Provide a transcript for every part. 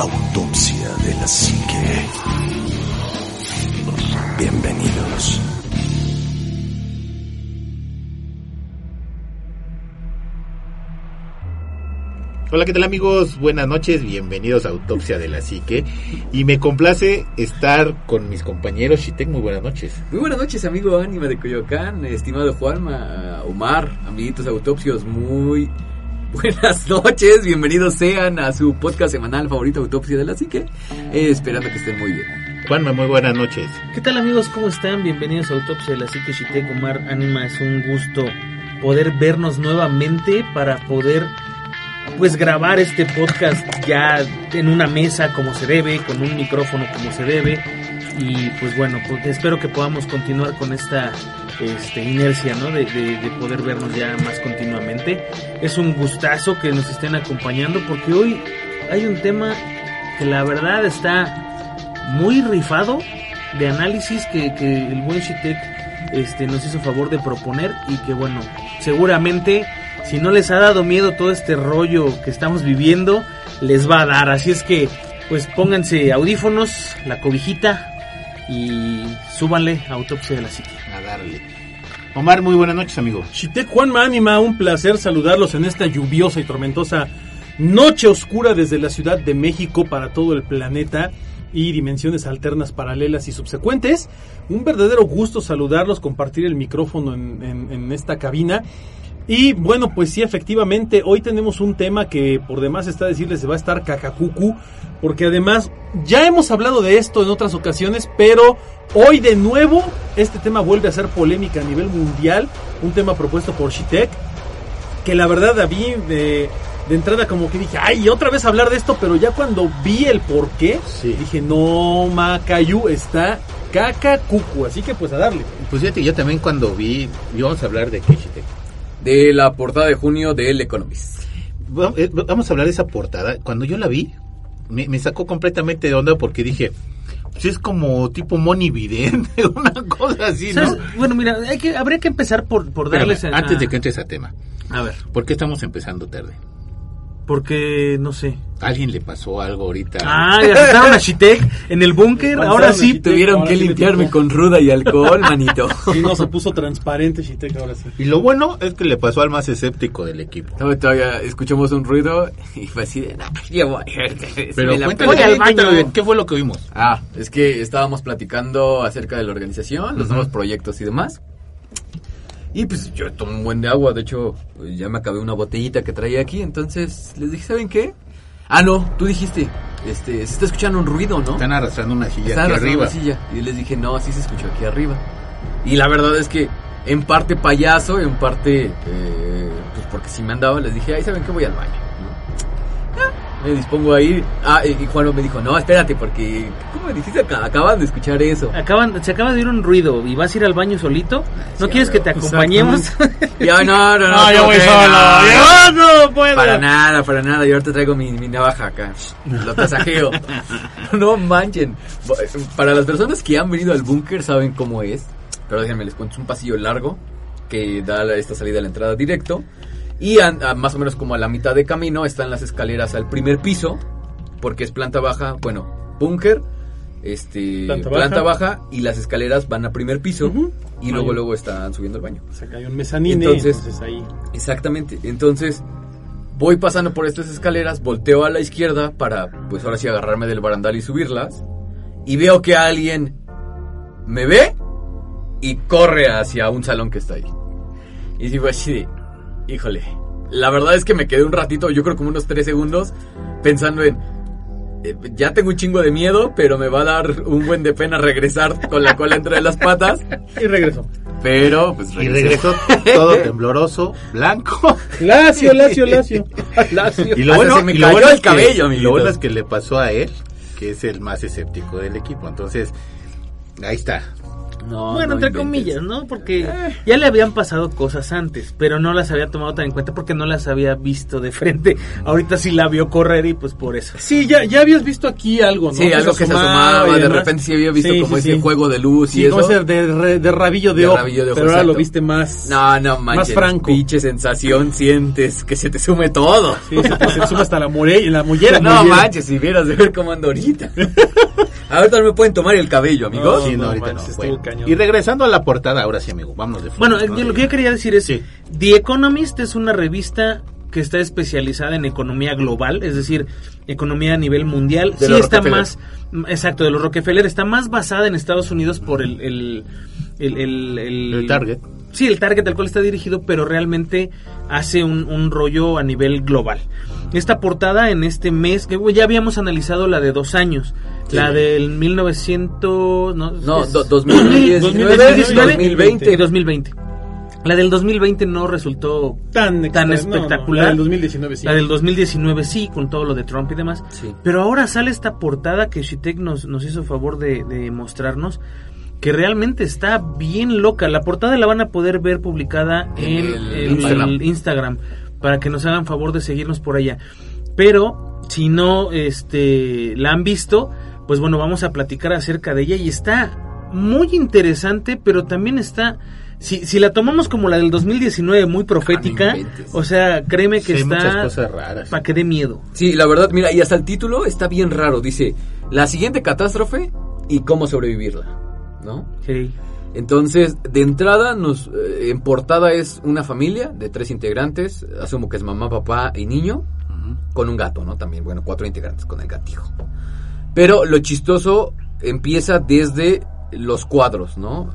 Autopsia de la Psique. Bienvenidos. Hola, ¿qué tal amigos? Buenas noches, bienvenidos a Autopsia de la Psique. Y me complace estar con mis compañeros. Shitek, muy buenas noches. Muy buenas noches, amigo Ánima de Coyoacán, estimado Juanma, Omar, amiguitos autopsios, muy buenas noches, bienvenidos sean a su podcast semanal favorito Autopsia de la Psique, eh, esperando que estén muy bien. Juanma, muy buenas noches. ¿Qué tal amigos? ¿Cómo están? Bienvenidos a Autopsia de la Psique Shitek Omar Ánima. Es un gusto poder vernos nuevamente para poder pues grabar este podcast ya en una mesa como se debe, con un micrófono como se debe y pues bueno, pues espero que podamos continuar con esta este, inercia, ¿no? De, de, de, poder vernos ya más continuamente. Es un gustazo que nos estén acompañando porque hoy hay un tema que la verdad está muy rifado de análisis que, que el buen Shitek este, nos hizo favor de proponer y que bueno, seguramente si no les ha dado miedo todo este rollo que estamos viviendo, les va a dar. Así es que, pues pónganse audífonos, la cobijita y súbanle a Autopsia de la Psique. A darle. Omar, muy buenas noches, amigo. Shitek Juanma Ánima, un placer saludarlos en esta lluviosa y tormentosa noche oscura desde la Ciudad de México para todo el planeta y dimensiones alternas paralelas y subsecuentes. Un verdadero gusto saludarlos, compartir el micrófono en, en, en esta cabina. Y bueno, pues sí, efectivamente, hoy tenemos un tema que por demás está decirles se va a estar cacacucu, porque además ya hemos hablado de esto en otras ocasiones, pero hoy de nuevo este tema vuelve a ser polémica a nivel mundial, un tema propuesto por Shitek, que la verdad a mí de, de entrada como que dije, ay, otra vez hablar de esto, pero ya cuando vi el por qué, sí. dije, no, Macayu está cacacucu, así que pues a darle. Pues fíjate, yo también cuando vi, íbamos a hablar de Shitek de la portada de junio de El Economist. Vamos a hablar de esa portada. Cuando yo la vi, me, me sacó completamente de onda porque dije, pues es como tipo Money Vidente, una cosa así, ¿no? Bueno, mira, hay que, habría que empezar por, por darles... Espérame, antes de que entres a tema. A ver. ¿Por qué estamos empezando tarde? Porque, no sé. ¿Alguien le pasó algo ahorita? Ah, ya estaban a Shitek en el búnker. Ahora sí. Shitek, tuvieron ahora que sí limpiarme con ruda y alcohol, manito. Y no se puso transparente Shitek ahora sí. Y lo bueno es que le pasó al más escéptico del equipo. No, todavía escuchamos un ruido y fue así de... Yo voy, Pero cuéntame, voy al baño. Bien, ¿qué fue lo que vimos? Ah, es que estábamos platicando acerca de la organización, los uh -huh. nuevos proyectos y demás. Y pues yo tomo un buen de agua, de hecho, ya me acabé una botellita que traía aquí, entonces les dije, ¿saben qué? Ah, no, tú dijiste, este, se está escuchando un ruido, ¿no? Están arrastrando una silla Están aquí arriba. Una silla. Y les dije, no, sí se escuchó aquí arriba. Y la verdad es que en parte payaso, en parte, eh, pues porque si me andaba, les dije, ay, ¿saben qué? Voy al baño. ¿no? Ah, me dispongo a ir. Ah, y Juan me dijo, no, espérate, porque, ¿cómo me dijiste? Acaban de escuchar eso. Acaban, se acaba de oír un ruido y vas a ir al baño solito. ¿No Sí, quieres que te acompañemos? Yo no, no, no. No, yo voy solo. no, no puedo. Para nada, para nada. Yo ahorita traigo mi, mi navaja acá. Lo tasajeo. no manchen. Para las personas que han venido al búnker saben cómo es. Pero déjenme les cuento. Es un pasillo largo que da esta salida a la entrada directo. Y a- a más o menos como a la mitad de camino están las escaleras al primer piso. Porque es planta baja. Bueno, búnker. Este, Planta planta, baja. baja. y las escaleras van a primer piso y luego luego están subiendo al baño. Se cayó un mezanine, Entonces- entonces, ahí. Exactamente. Entonces, voy pasando por estas escaleras, volteo a la izquierda para, pues ahora sí, agarrarme del barandal y subirlas. Y veo que alguien me ve y corre hacia un salón que está ahí. Y digo así de, híjole. La verdad es que me quedé un ratito, yo creo como unos tres segundos, pensando en, eh, ya tengo un chingo de miedo, pero me va a dar un buen de pena regresar con la cola entre las patas. Y regresó. Pero, pues Y regresó todo tembloroso, blanco. Lacio, lacio, lacio. Lacio. Y lo bueno, se me y lo cayó bueno el cabello, y lo bueno es que le pasó a él, que es el más escéptico del equipo. Entonces, ahí está. No, bueno, no entre inventes. comillas, ¿no? Porque ya le habían pasado cosas antes, pero no las había tomado tan en cuenta porque no las había visto de frente. Ahorita sí la vio correr y pues por eso. Sí, ya, ya habías visto aquí algo, ¿no? Sí, algo que se asomaba, y de demás. repente sí había visto Sí, como sí, ese sí. juego de luz y eso. ese de, re- de rabillo de, De ojo. rabillo de ojo, pero ahora lo viste más. No, no manches. franco. Pinche sensación sientes que se te sume todo. Sí, se, te- se suma hasta la, more, la mollera. no mollera. manches, si vieras de ver cómo ando ahorita. ahorita no me pueden tomar el cabello, amigos. Sí, no, no ahorita manches, no. Bueno. Cañón. Y regresando a la portada, ahora sí, amigo, vámonos de Bueno, eh, ¿no? lo que yo quería decir es, Sí. The Economist es una revista que está especializada en economía global, es decir, economía a nivel mundial. De sí está más, exacto, de los Rockefeller, está más basada en Estados Unidos por el... el el, el, el- target. Sí, el target al cual está dirigido, pero realmente hace un, un rollo a nivel global. Esta portada en este mes, que ya habíamos analizado la de dos años, Sí. la del 1900... No, No, es- do- 2019, 2019 2020. y 2020. La del 2020 no resultó Tan, tan extra- no, no, espectacular. la del 2019 sí. La del 2019 sí, con todo lo de Trump y demás. Sí. Pero ahora sale esta portada que Shitek nos, nos hizo favor de, de mostrarnos, que realmente está bien loca. La portada la van a poder ver publicada en En el, el Instagram. el Instagram, para que nos hagan favor de seguirnos por allá. Pero si no este, la han visto, pues bueno, vamos a platicar acerca de ella y está muy interesante, pero también está... Si, si la tomamos como la del 2019, muy profética, Ah, o sea, créeme que Sí, está cosas raras. para que dé miedo. Sí, la verdad, mira, y hasta el título está bien raro. Dice, la siguiente catástrofe y cómo sobrevivirla, ¿no? Sí. Entonces, de entrada, nos eh, en portada es una familia de tres integrantes, asumo que es mamá, papá y niño, con un gato, ¿no? También, bueno, cuatro integrantes con el gatijo. Pero lo chistoso empieza desde los cuadros, ¿no?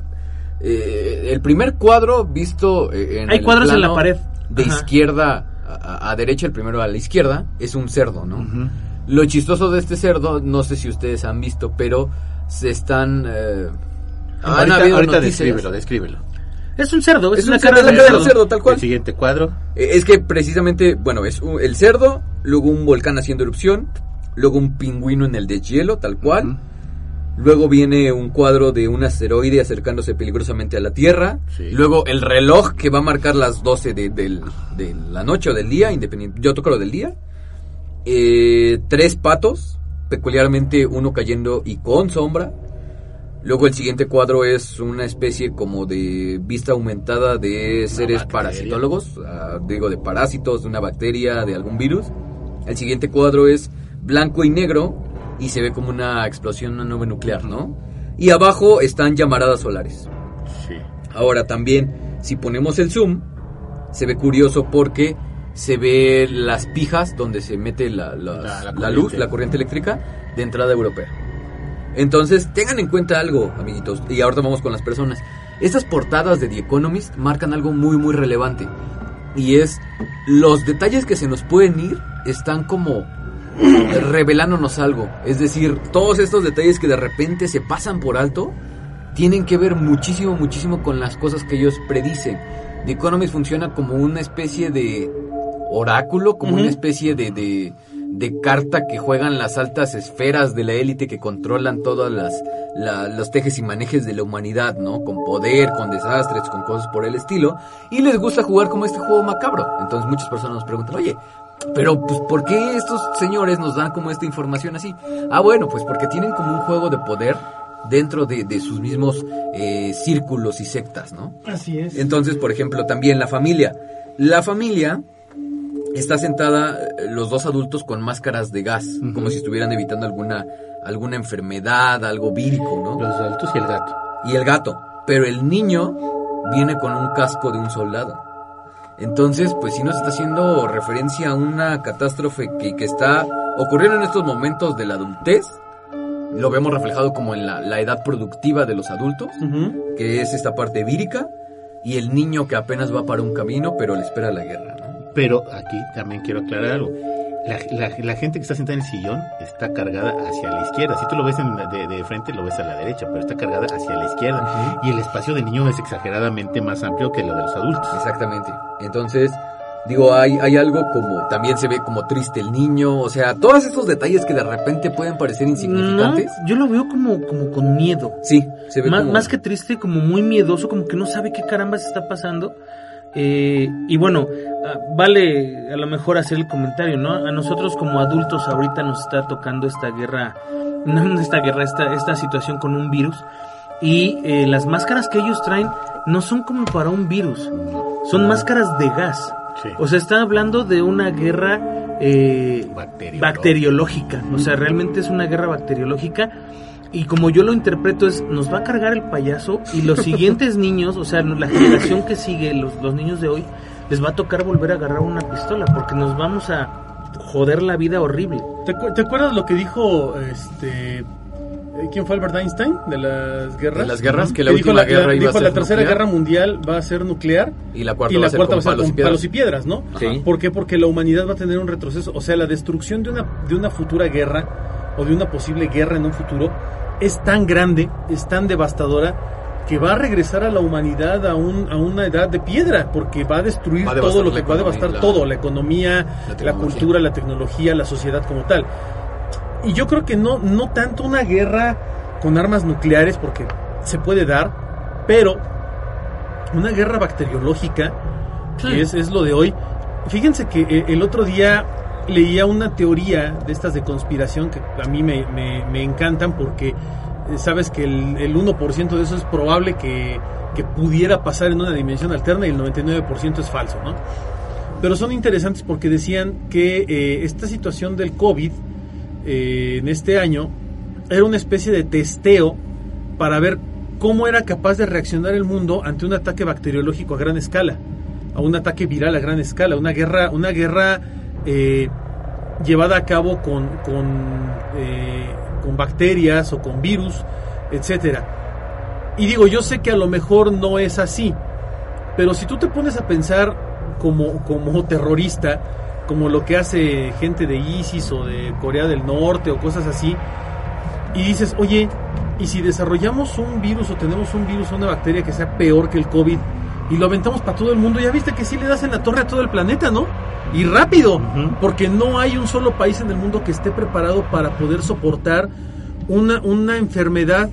Eh, el primer cuadro visto eh, en Hay el cuadros en la pared. De Ajá. izquierda a, a derecha, el primero a la izquierda, es un cerdo, ¿no? Lo chistoso de este cerdo, no sé si ustedes han visto, pero se están... eh, han ahorita habido ahorita noticias. descríbelo, descríbelo. Es un cerdo, es, Es una un cara cerdo, de cerdo. cerdo, tal cual. El siguiente cuadro. Eh, Es que precisamente, bueno, es un- el cerdo, luego un volcán haciendo erupción, luego un pingüino en el deshielo, tal cual. Luego viene un cuadro de un asteroide acercándose peligrosamente a la Tierra. Sí. Luego el reloj que va a marcar las 12 de, del- de la noche o del día, independiente. Yo toco lo del día. Eh, tres patos, peculiarmente uno cayendo y con sombra. Luego el siguiente cuadro es una especie como de vista aumentada de seres bacteria. parasitólogos, ah, digo de parásitos, de una bacteria, de algún virus. El siguiente cuadro es blanco y negro y se ve como una explosión, una nube nuclear, ¿no? Y abajo están llamaradas solares. Sí. Ahora también, si ponemos el zoom, se ve curioso porque se ve las pijas donde se mete la, las- La- la la luz, la corriente eléctrica de entrada europea. Entonces, tengan en cuenta algo, amiguitos, y ahora vamos con las personas. Estas portadas de The Economist marcan algo muy, muy relevante. Y es, los detalles que se nos pueden ir están como revelándonos algo. Es decir, todos estos detalles que de repente se pasan por alto, tienen que ver muchísimo, muchísimo con las cosas que ellos predicen. The Economist funciona como una especie de oráculo, como una especie de, de, de carta que juegan las altas esferas de la élite que controlan todas las la- los tejes y manejes de la humanidad, ¿no? Con poder, con desastres, con cosas por el estilo. Y les gusta jugar como este juego macabro. Entonces muchas personas nos preguntan, oye, pero pues ¿por qué estos señores nos dan como esta información así? Ah, bueno, pues porque tienen como un juego de poder dentro de, de sus mismos eh, círculos y sectas, ¿no? Así es. Entonces, por ejemplo, también la familia. La familia está sentada eh, los dos adultos con máscaras de gas, como si estuvieran evitando alguna alguna enfermedad, algo vírico, ¿no? Los adultos y el gato. Y el gato, pero el niño viene con un casco de un soldado. Entonces, pues sí nos está haciendo referencia a una catástrofe que, que está ocurriendo en estos momentos de la adultez. Lo vemos reflejado como en la, la edad productiva de los adultos Ujú. que es esta parte vírica, y el niño que apenas va para un camino, pero le espera la guerra, ¿no? Pero aquí también quiero aclarar algo. La, la- la gente que está sentada en el sillón está cargada hacia la izquierda. Si tú lo ves en la- de, de frente, lo ves a la derecha, pero está cargada hacia la izquierda. Y el espacio del niño es exageradamente más amplio que lo de los adultos. Exactamente. Entonces, Digo, hay, hay algo como, también se ve como triste el niño, o sea, todos esos detalles que de repente pueden parecer insignificantes. No, yo lo veo como, como con miedo. Sí, se ve Más, como... más que triste, como muy miedoso, como que no sabe qué caramba se está pasando. Eh, y bueno, vale a lo mejor hacer el comentario, ¿no? A nosotros como adultos ahorita nos está tocando esta guerra, no esta guerra, esta, esta situación con un virus. Y eh, las máscaras que ellos traen no son como para un virus, son máscaras de gas. Sí. O sea, están hablando de una guerra eh, Bacteriológica. bacteriológica. O sea, realmente es una guerra bacteriológica. Y como yo lo interpreto es, nos va a cargar el payaso y los siguientes niños, o sea, la generación que sigue, los, los niños de hoy, les va a tocar volver a agarrar una pistola porque nos vamos a joder la vida horrible. ¿Te, acu- te acuerdas lo que dijo este quién fue Albert Einstein de las guerras? De las guerras, que la dijo última guerra iba dijo a ser la tercera nuclear. guerra mundial va a ser nuclear Y la cuarta y va la a ser cuarta con va a ser palos y con piedras. palos y piedras, ¿no? Sí. ¿Por qué? Porque la humanidad va a tener un retroceso, o sea, la destrucción de una de una futura guerra o de una posible guerra en un futuro es tan grande, es tan devastadora que va a regresar a la humanidad a, un, a una edad de piedra, porque va a destruir Va a todo lo que va a devastar la- todo, la economía, la cultura, la tecnología, la sociedad como tal. Y yo creo que no, no tanto una guerra con armas nucleares, porque se puede dar, pero una guerra bacteriológica, que Sí. es, es lo de hoy. Fíjense que eh, el otro día leía una teoría de estas de conspiración que a mí me, me- me encantan porque sabes que el, el 1% de eso es probable que, que pudiera pasar en una dimensión alterna y el 99% es falso, ¿no? Pero son interesantes porque decían que eh, esta situación del COVID eh, en este año era una especie de testeo para ver cómo era capaz de reaccionar el mundo ante un ataque bacteriológico a gran escala, a un ataque viral a gran escala, una guerra, una guerra eh, llevada a cabo con, con, con bacterias o con virus, etcétera. Y digo, yo sé que a lo mejor no es así, pero si tú te pones a pensar como, como terrorista, como lo que hace gente de ISIS o de Corea del Norte o cosas así, y dices, oye, ¿y si desarrollamos un virus o tenemos un virus o una bacteria que sea peor que el COVID y lo aventamos para todo el mundo? Ya viste que sí le das en la torre a todo el planeta, ¿no? Y rápido, porque no hay un solo país en el mundo que esté preparado para poder soportar una, una enfermedad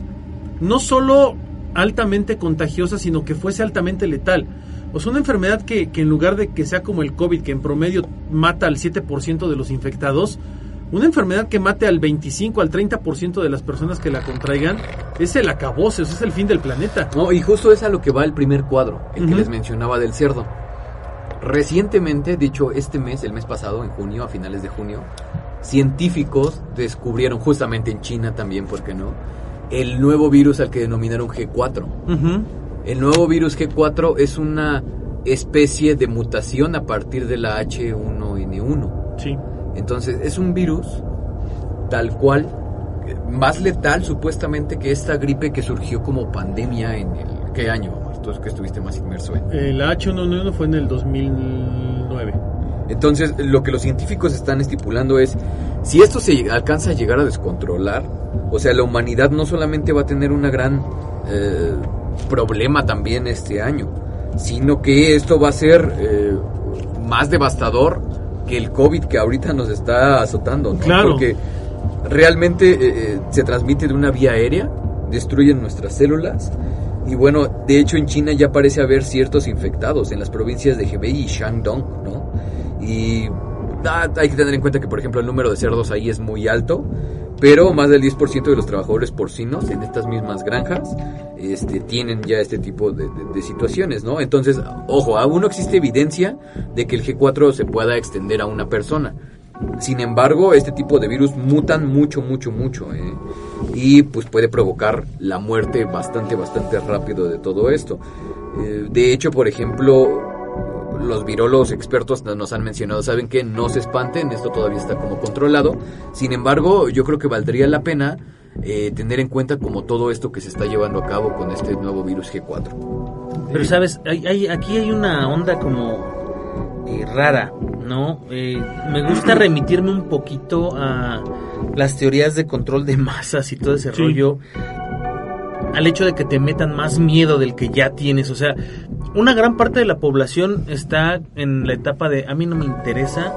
no solo altamente contagiosa, sino que fuese altamente letal. O sea, una enfermedad que, que en lugar de que sea como el COVID, que en promedio mata al 7% de los infectados, una enfermedad que mate al 25, al 30% de las personas que la contraigan, es el acabose, es el fin del planeta. No, y justo es a lo que va el primer cuadro, el que les mencionaba del cerdo. Recientemente, de hecho este mes, el mes pasado, en junio, a finales de junio, científicos descubrieron justamente en China también, ¿por qué no? El nuevo virus al que denominaron G4. Ujú. El nuevo virus G4 es una especie de mutación a partir de la H1N1. Sí. Entonces es un virus tal cual, más letal supuestamente que esta gripe que surgió como pandemia en el... ¿Qué año, Omar? Tú que estuviste más inmerso en... La H1N1 fue en el 2009. Entonces, lo que los científicos están estipulando es, si esto se alcanza a llegar a descontrolar, o sea, la humanidad no solamente va a tener una gran eh, problema también este año, sino que esto va a ser eh, más devastador que el COVID que ahorita nos está azotando, ¿no? Claro. Porque realmente eh, eh, se transmite de una vía aérea, destruyen nuestras células. Y bueno, de hecho en China ya parece haber ciertos infectados en las provincias de Hebei y Shandong, ¿no? Y ah, hay que tener en cuenta que, por ejemplo, el número de cerdos ahí es muy alto, pero más del 10% de los trabajadores porcinos en estas mismas granjas este, tienen ya este tipo de, situaciones, ¿no? Entonces, ojo, aún no existe evidencia de que el G4 se pueda extender a una persona. Sin embargo, este tipo de virus mutan mucho, mucho, mucho. ¿eh? Y pues puede provocar la muerte bastante, bastante rápido de todo esto. Eh, de hecho, por ejemplo, los virólogos expertos nos han mencionado, saben que no se espanten, esto todavía está como controlado. Sin embargo, yo creo que valdría la pena eh, tener en cuenta como todo esto que se está llevando a cabo con este nuevo virus G4. Pero sabes, hay, hay- aquí hay una onda como eh, rara, ¿no? Eh, me gusta remitirme un poquito a las teorías de control de masas y todo ese Sí. rollo. Al hecho de que te metan más miedo del que ya tienes. O sea, una gran parte de la población está en la etapa de a mí no me interesa,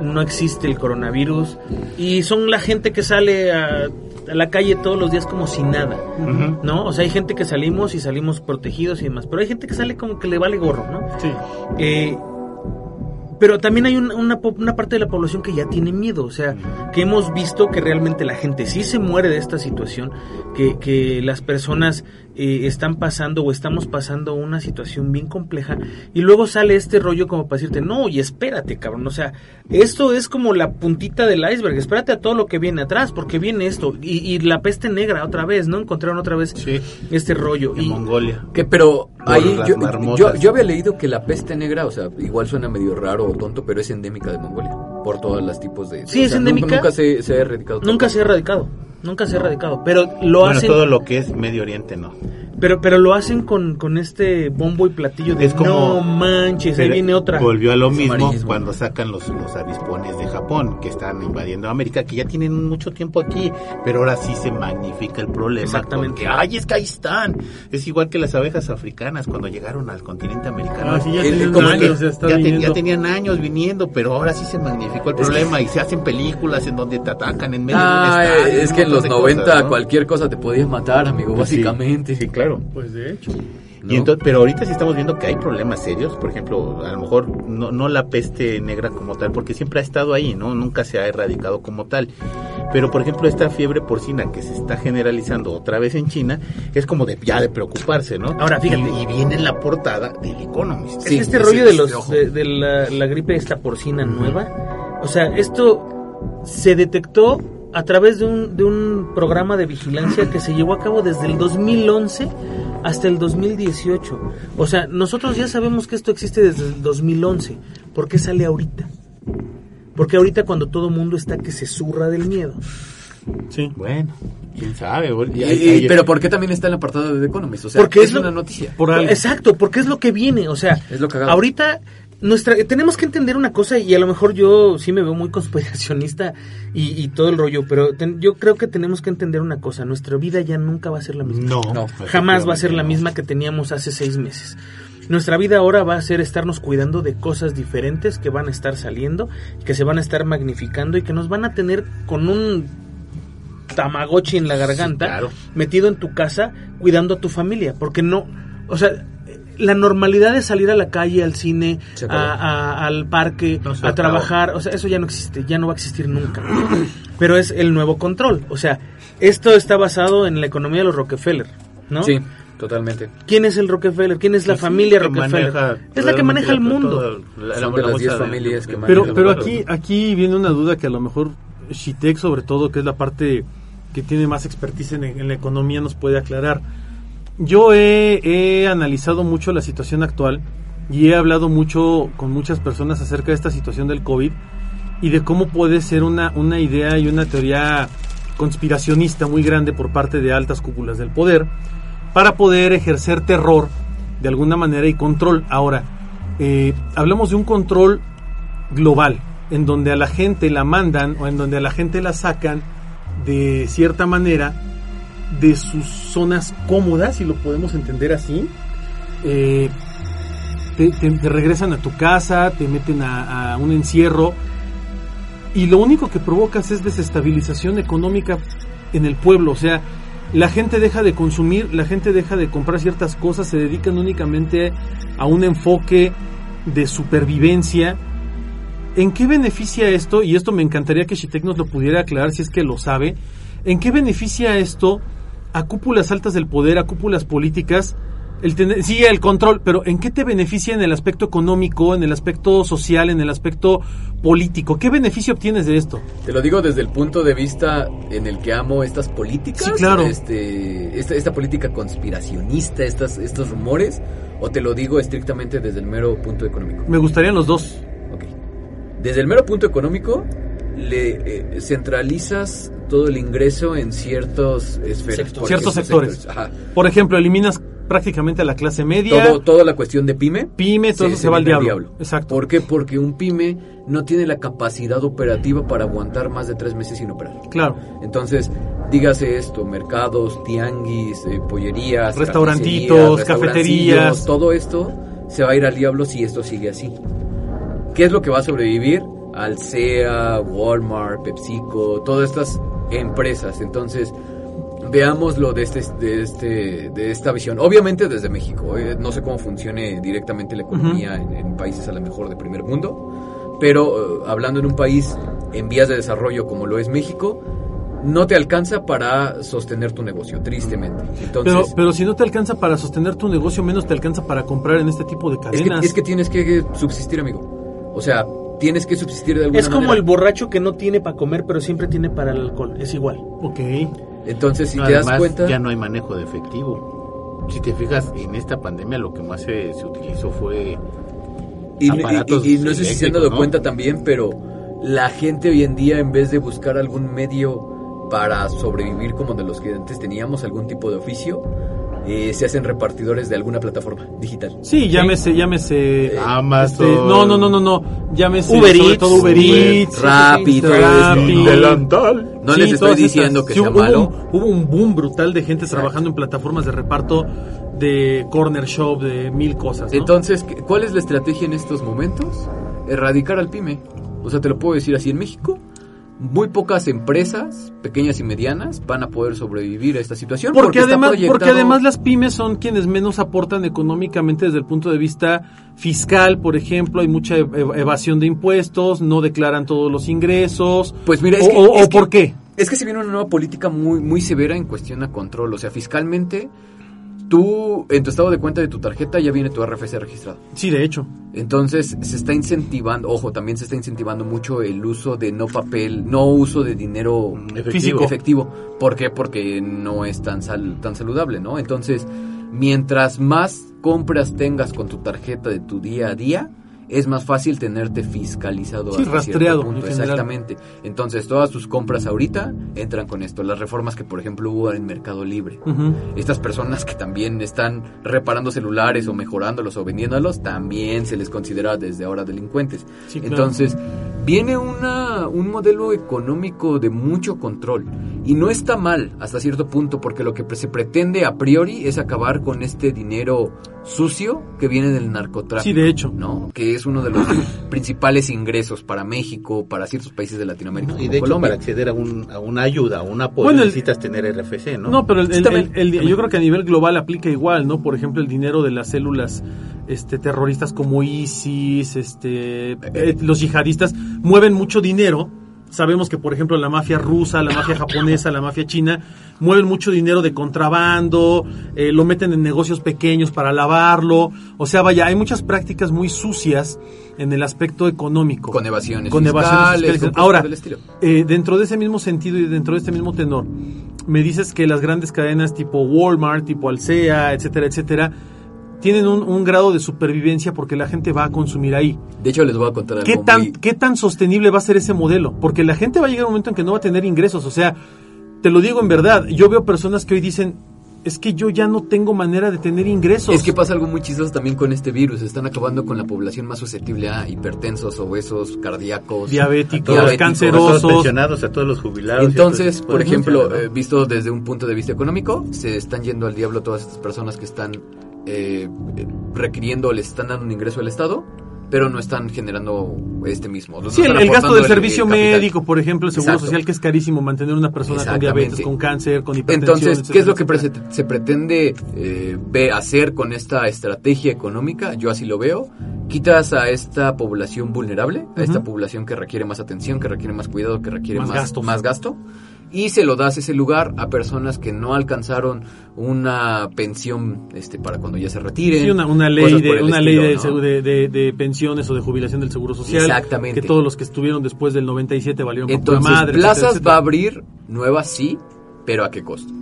no existe el coronavirus y son la gente que sale a, a la calle todos los días como si nada. ¿no? O sea, hay gente que salimos y salimos protegidos y demás, pero hay gente que sale como que le vale gorro, ¿no? Sí. Eh, pero también hay un- una, una parte de la población que ya tiene miedo, o sea, que hemos visto que realmente la gente sí se muere de esta situación, que, que las personas eh, están pasando o estamos pasando una situación bien compleja y luego sale este rollo como para decirte, no, y espérate, cabrón, o sea, esto es como la puntita del iceberg, espérate a todo lo que viene atrás, porque viene esto, y, y la peste negra otra vez, ¿no? Encontraron otra vez Sí, este rollo. en y, Mongolia. Que, pero ahí yo, yo, yo había leído que la peste negra, o sea, igual suena medio raro o tonto, pero es endémica de Mongolia. Por todos los tipos de. Sí, o es sea, endémica. Nunca, nunca se, se ha erradicado. Nunca se ha erradicado, nunca se ha erradicado, pero lo Bueno, hacen... todo lo que es Medio Oriente no. Pero, pero lo hacen con, con este bombo y platillo de Es como- no manches, ahí viene otra. Volvió a lo Es mismo amarillismo. cuando sacan los, los avispones de Japón, que están invadiendo América, que ya tienen mucho tiempo aquí, pero ahora sí se magnifica el problema. Exactamente. con que, ¡Ay, es que ahí están! Es igual que las abejas africanas cuando llegaron al continente americano. Ah, sí, ya El- tienen como que años, ya tenían años viniendo, pero ahora sí se magnificó el Es que- problema y se hacen películas en donde te atacan en medio Ah, de un estadio. es que en los montón de 90 cosas, ¿no? cualquier cosa te podía matar, amigo, Pues básicamente. Sí, claro. Pues de hecho. ¿no? Y entonces, pero ahorita sí estamos viendo que hay problemas serios, por ejemplo, a lo mejor no, no la peste negra como tal, porque siempre ha estado ahí, ¿no? Nunca se ha erradicado como tal. Pero, por ejemplo, esta fiebre porcina que se está generalizando otra vez en China, es como de ya de preocuparse, ¿no? Ahora, fíjate. Y, y viene en la portada del Economist. Sí, es este rollo de los ojo. de, de la, la gripe esta porcina nueva. O sea, esto se detectó a través de un, de un programa de vigilancia que se llevó a cabo desde el 2011 hasta el 2018. O sea, nosotros ya sabemos que esto existe desde el 2011. ¿Por qué sale ahorita? Porque ahorita cuando todo mundo está que se zurra del miedo. Sí. Bueno, quién sabe. Y- y- pero ¿por qué también está en el apartado de The Economist? O sea, Porque es, es lo- una noticia. Por algo. Exacto, porque es lo que viene, o sea, Es lo ahorita nuestra tenemos que entender una cosa y a lo mejor yo sí me veo muy conspiracionista y, y todo el rollo, pero ten- yo creo que tenemos que entender una cosa, nuestra vida ya nunca va a ser la misma. No, No, Jamás va a ser la misma que teníamos hace seis meses. Nuestra vida ahora va a ser estarnos cuidando de cosas diferentes que van a estar saliendo, que se van a estar magnificando y que nos van a tener con un tamagotchi en la garganta, claro. metido en tu casa, cuidando a tu familia, porque no, o sea, la normalidad de salir a la calle, al cine, a- al parque, No a trabajar, o sea, eso ya no existe, ya no va a existir nunca. Pero es el nuevo control, o sea, esto está basado en la economía de los Rockefeller, ¿no? Sí, totalmente. ¿Quién es el Rockefeller? ¿Quién es la Pues sí, familia Rockefeller? maneja es la que maneja el mundo. la- la- de las 10 bolsa de- familias que Pero, manejan pero el aquí, aquí viene una duda que a lo mejor Shitek, sobre todo, que es la parte que tiene más expertise en, en la economía, nos puede aclarar. Yo he, analizado mucho la situación actual y he hablado mucho con muchas personas acerca de esta situación del COVID y de cómo puede ser una, una idea y una teoría conspiracionista muy grande por parte de altas cúpulas del poder para poder ejercer terror de alguna manera y control. Ahora, eh, hablamos de un control global, en donde a la gente la mandan o en donde a la gente la sacan de cierta manera de sus zonas cómodas, si lo podemos entender así. Eh, te, regresan a tu casa, te meten a, a un encierro y lo único que provocas es desestabilización económica en el pueblo, o sea, la gente deja de consumir, la gente deja de comprar ciertas cosas, se dedican únicamente a un enfoque de supervivencia. ¿En qué beneficia esto? Y esto me encantaría que Shitek nos lo pudiera aclarar si es que lo sabe. ¿En qué beneficia esto a cúpulas altas del poder, a cúpulas políticas? El tener, sí, el control, pero ¿en qué te beneficia en el aspecto económico, en el aspecto social, en el aspecto político? ¿Qué beneficio obtienes de esto? Te lo digo desde el punto de vista en el que amo estas políticas. Sí, claro. Este, esta, esta política conspiracionista, estas, estos rumores. O te lo digo estrictamente desde el mero punto económico. Me gustarían los dos. Ok. Desde el mero punto económico, le eh, centralizas todo el ingreso en ciertos esferas. Ciertos ejemplo, sectores. Por ejemplo, eliminas prácticamente a la clase media, Todo, toda la cuestión de pyme. pyme, todo eso se, va al diablo. Exacto. ¿Por qué? Porque un pyme no tiene la capacidad operativa para aguantar más de tres meses sin operar. Claro. Entonces, dígase esto, mercados, tianguis, eh, pollerías, Restaurantitos, cafeterías. todo esto se va a ir al diablo si esto sigue así. ¿Qué es lo que va a sobrevivir? Alsea, Walmart, PepsiCo, todas estas empresas. Entonces, veámoslo de este, de este, de esta visión. Obviamente desde México. eh, No sé cómo funcione directamente la economía en, en países a lo mejor de primer mundo, pero eh, hablando en un país en vías de desarrollo como lo es México, no te alcanza para sostener tu negocio, tristemente. Entonces, Pero, pero si no te alcanza para sostener tu negocio, menos te alcanza para comprar en este tipo de es, cadenas. que, es que tienes que subsistir, amigo. O sea, tienes que subsistir de alguna Es como manera. el borracho que no tiene para comer, pero siempre tiene para el alcohol. Es igual. Ok. Entonces, si No, te das cuenta... ya no hay manejo de efectivo. Si te fijas, en esta pandemia lo que más se, se utilizó fue Y, y- aparatos y- y no sé si se han dado cuenta también, pero la gente hoy en día, en vez de buscar algún medio para sobrevivir como de los que antes teníamos, algún tipo de oficio, eh, se hacen repartidores de alguna plataforma digital. Sí, llámese, llámese. Amazon. este, no, no, no, no, no. Llámese. Uber sobre Eats, todo Uber Eats. Rappi, delantal. No Sí, les estoy diciendo estas. que Sí, sea hubo malo. Un, hubo un boom brutal de gente trabajando en plataformas de reparto de corner shop, de mil cosas. ¿no? Entonces, ¿qué- ¿cuál es la estrategia en estos momentos? Erradicar al pyme. O sea, te lo puedo decir así, en México, muy pocas empresas, pequeñas y medianas, van a poder sobrevivir a esta situación. porque, además, porque además las pymes son quienes menos aportan económicamente desde el punto de vista fiscal, por ejemplo, hay mucha ev- evasión de impuestos, no declaran todos los ingresos. Pues mira, es o, que- o- es o que- por qué? Es que se viene una nueva política muy, muy severa en cuestión a control. O sea, fiscalmente, tú en tu estado de cuenta de tu tarjeta ya viene tu RFC registrado. Sí, de hecho. Entonces se está incentivando, ojo, también se está incentivando mucho el uso de no papel, no uso de dinero Efectivo. físico efectivo. ¿Por qué? Porque no es tan, sal- tan saludable, ¿no? Entonces, mientras más compras tengas con tu tarjeta de tu día a día, es más fácil tenerte fiscalizado. Sí, rastreado, cierto punto. en. Exactamente. Entonces, todas tus compras ahorita entran con esto. Las reformas que, por ejemplo, hubo en Mercado Libre. Estas personas que también están reparando celulares o mejorándolos o vendiéndolos, también se les considera desde ahora delincuentes. Sí, claro. Entonces, viene una, un modelo económico de mucho control. Y no está mal hasta cierto punto, porque lo que se pretende a priori es acabar con este dinero sucio que viene del narcotráfico. Sí, de hecho. ¿no? Que es uno de los principales ingresos para México, para ciertos países de Latinoamérica, Y de hecho, Colombia. para acceder a, un, a una ayuda, a un apoyo, Bueno, el- necesitas tener RFC, ¿no? No, pero el- Sí, el- también, el- el- también. yo creo que a nivel global aplica igual, ¿no? Por ejemplo, el dinero de las células este, terroristas como ISIS, este, eh, los yihadistas, mueven mucho dinero. Sabemos que, por ejemplo, la mafia rusa, la mafia japonesa, la mafia china, mueven mucho dinero de contrabando, eh, lo meten en negocios pequeños para lavarlo. O sea, vaya, hay muchas prácticas muy sucias en el aspecto económico. Con evasiones Con evasiones fiscales, Ahora, eh, dentro de ese mismo sentido y dentro de este mismo tenor, me dices que las grandes cadenas tipo Walmart, tipo Alsea, etcétera, etcétera, tienen un, un grado de supervivencia porque la gente va a consumir ahí. De hecho, les voy a contar algo ¿Qué tan, muy- ¿Qué tan sostenible va a ser ese modelo? Porque la gente va a llegar a un momento en que no va a tener ingresos. O sea, te lo digo en verdad, yo veo personas que hoy dicen, es que yo ya no tengo manera de tener ingresos. Es que pasa algo muy chistoso también con este virus. Están acabando con la población más susceptible a hipertensos, obesos, cardíacos, Diabéticos, diabéticos. a cancerosos. todos los pensionados, a todos los jubilados. a Entonces, por ejemplo, eh, visto desde un punto de vista económico, se están yendo al diablo todas estas personas que están eh, requiriendo, les están dando un ingreso al Estado, pero no están generando este mismo. no Sí, el, gasto del el- servicio el médico, por ejemplo, el seguro Exacto. social, que es carísimo mantener una persona con diabetes, con cáncer, con hipertensión. Entonces, ¿qué es lo que pre- se pretende eh, hacer con esta estrategia económica? Yo así lo veo. Quitas a esta población vulnerable, a esta población que requiere más atención, que requiere más cuidado, que requiere Más más, gastos. más gasto, y se lo das ese lugar a personas que no alcanzaron una pensión este, para cuando ya se retiren. Sí, una, una ley, por de, una ley de, de, de- de pensiones o de jubilación del seguro social. Exactamente. Que todos los que estuvieron después del 97 valieron por Entonces, madre. plazas etcétera, etcétera. va a abrir nuevas, sí, pero ¿a qué costo?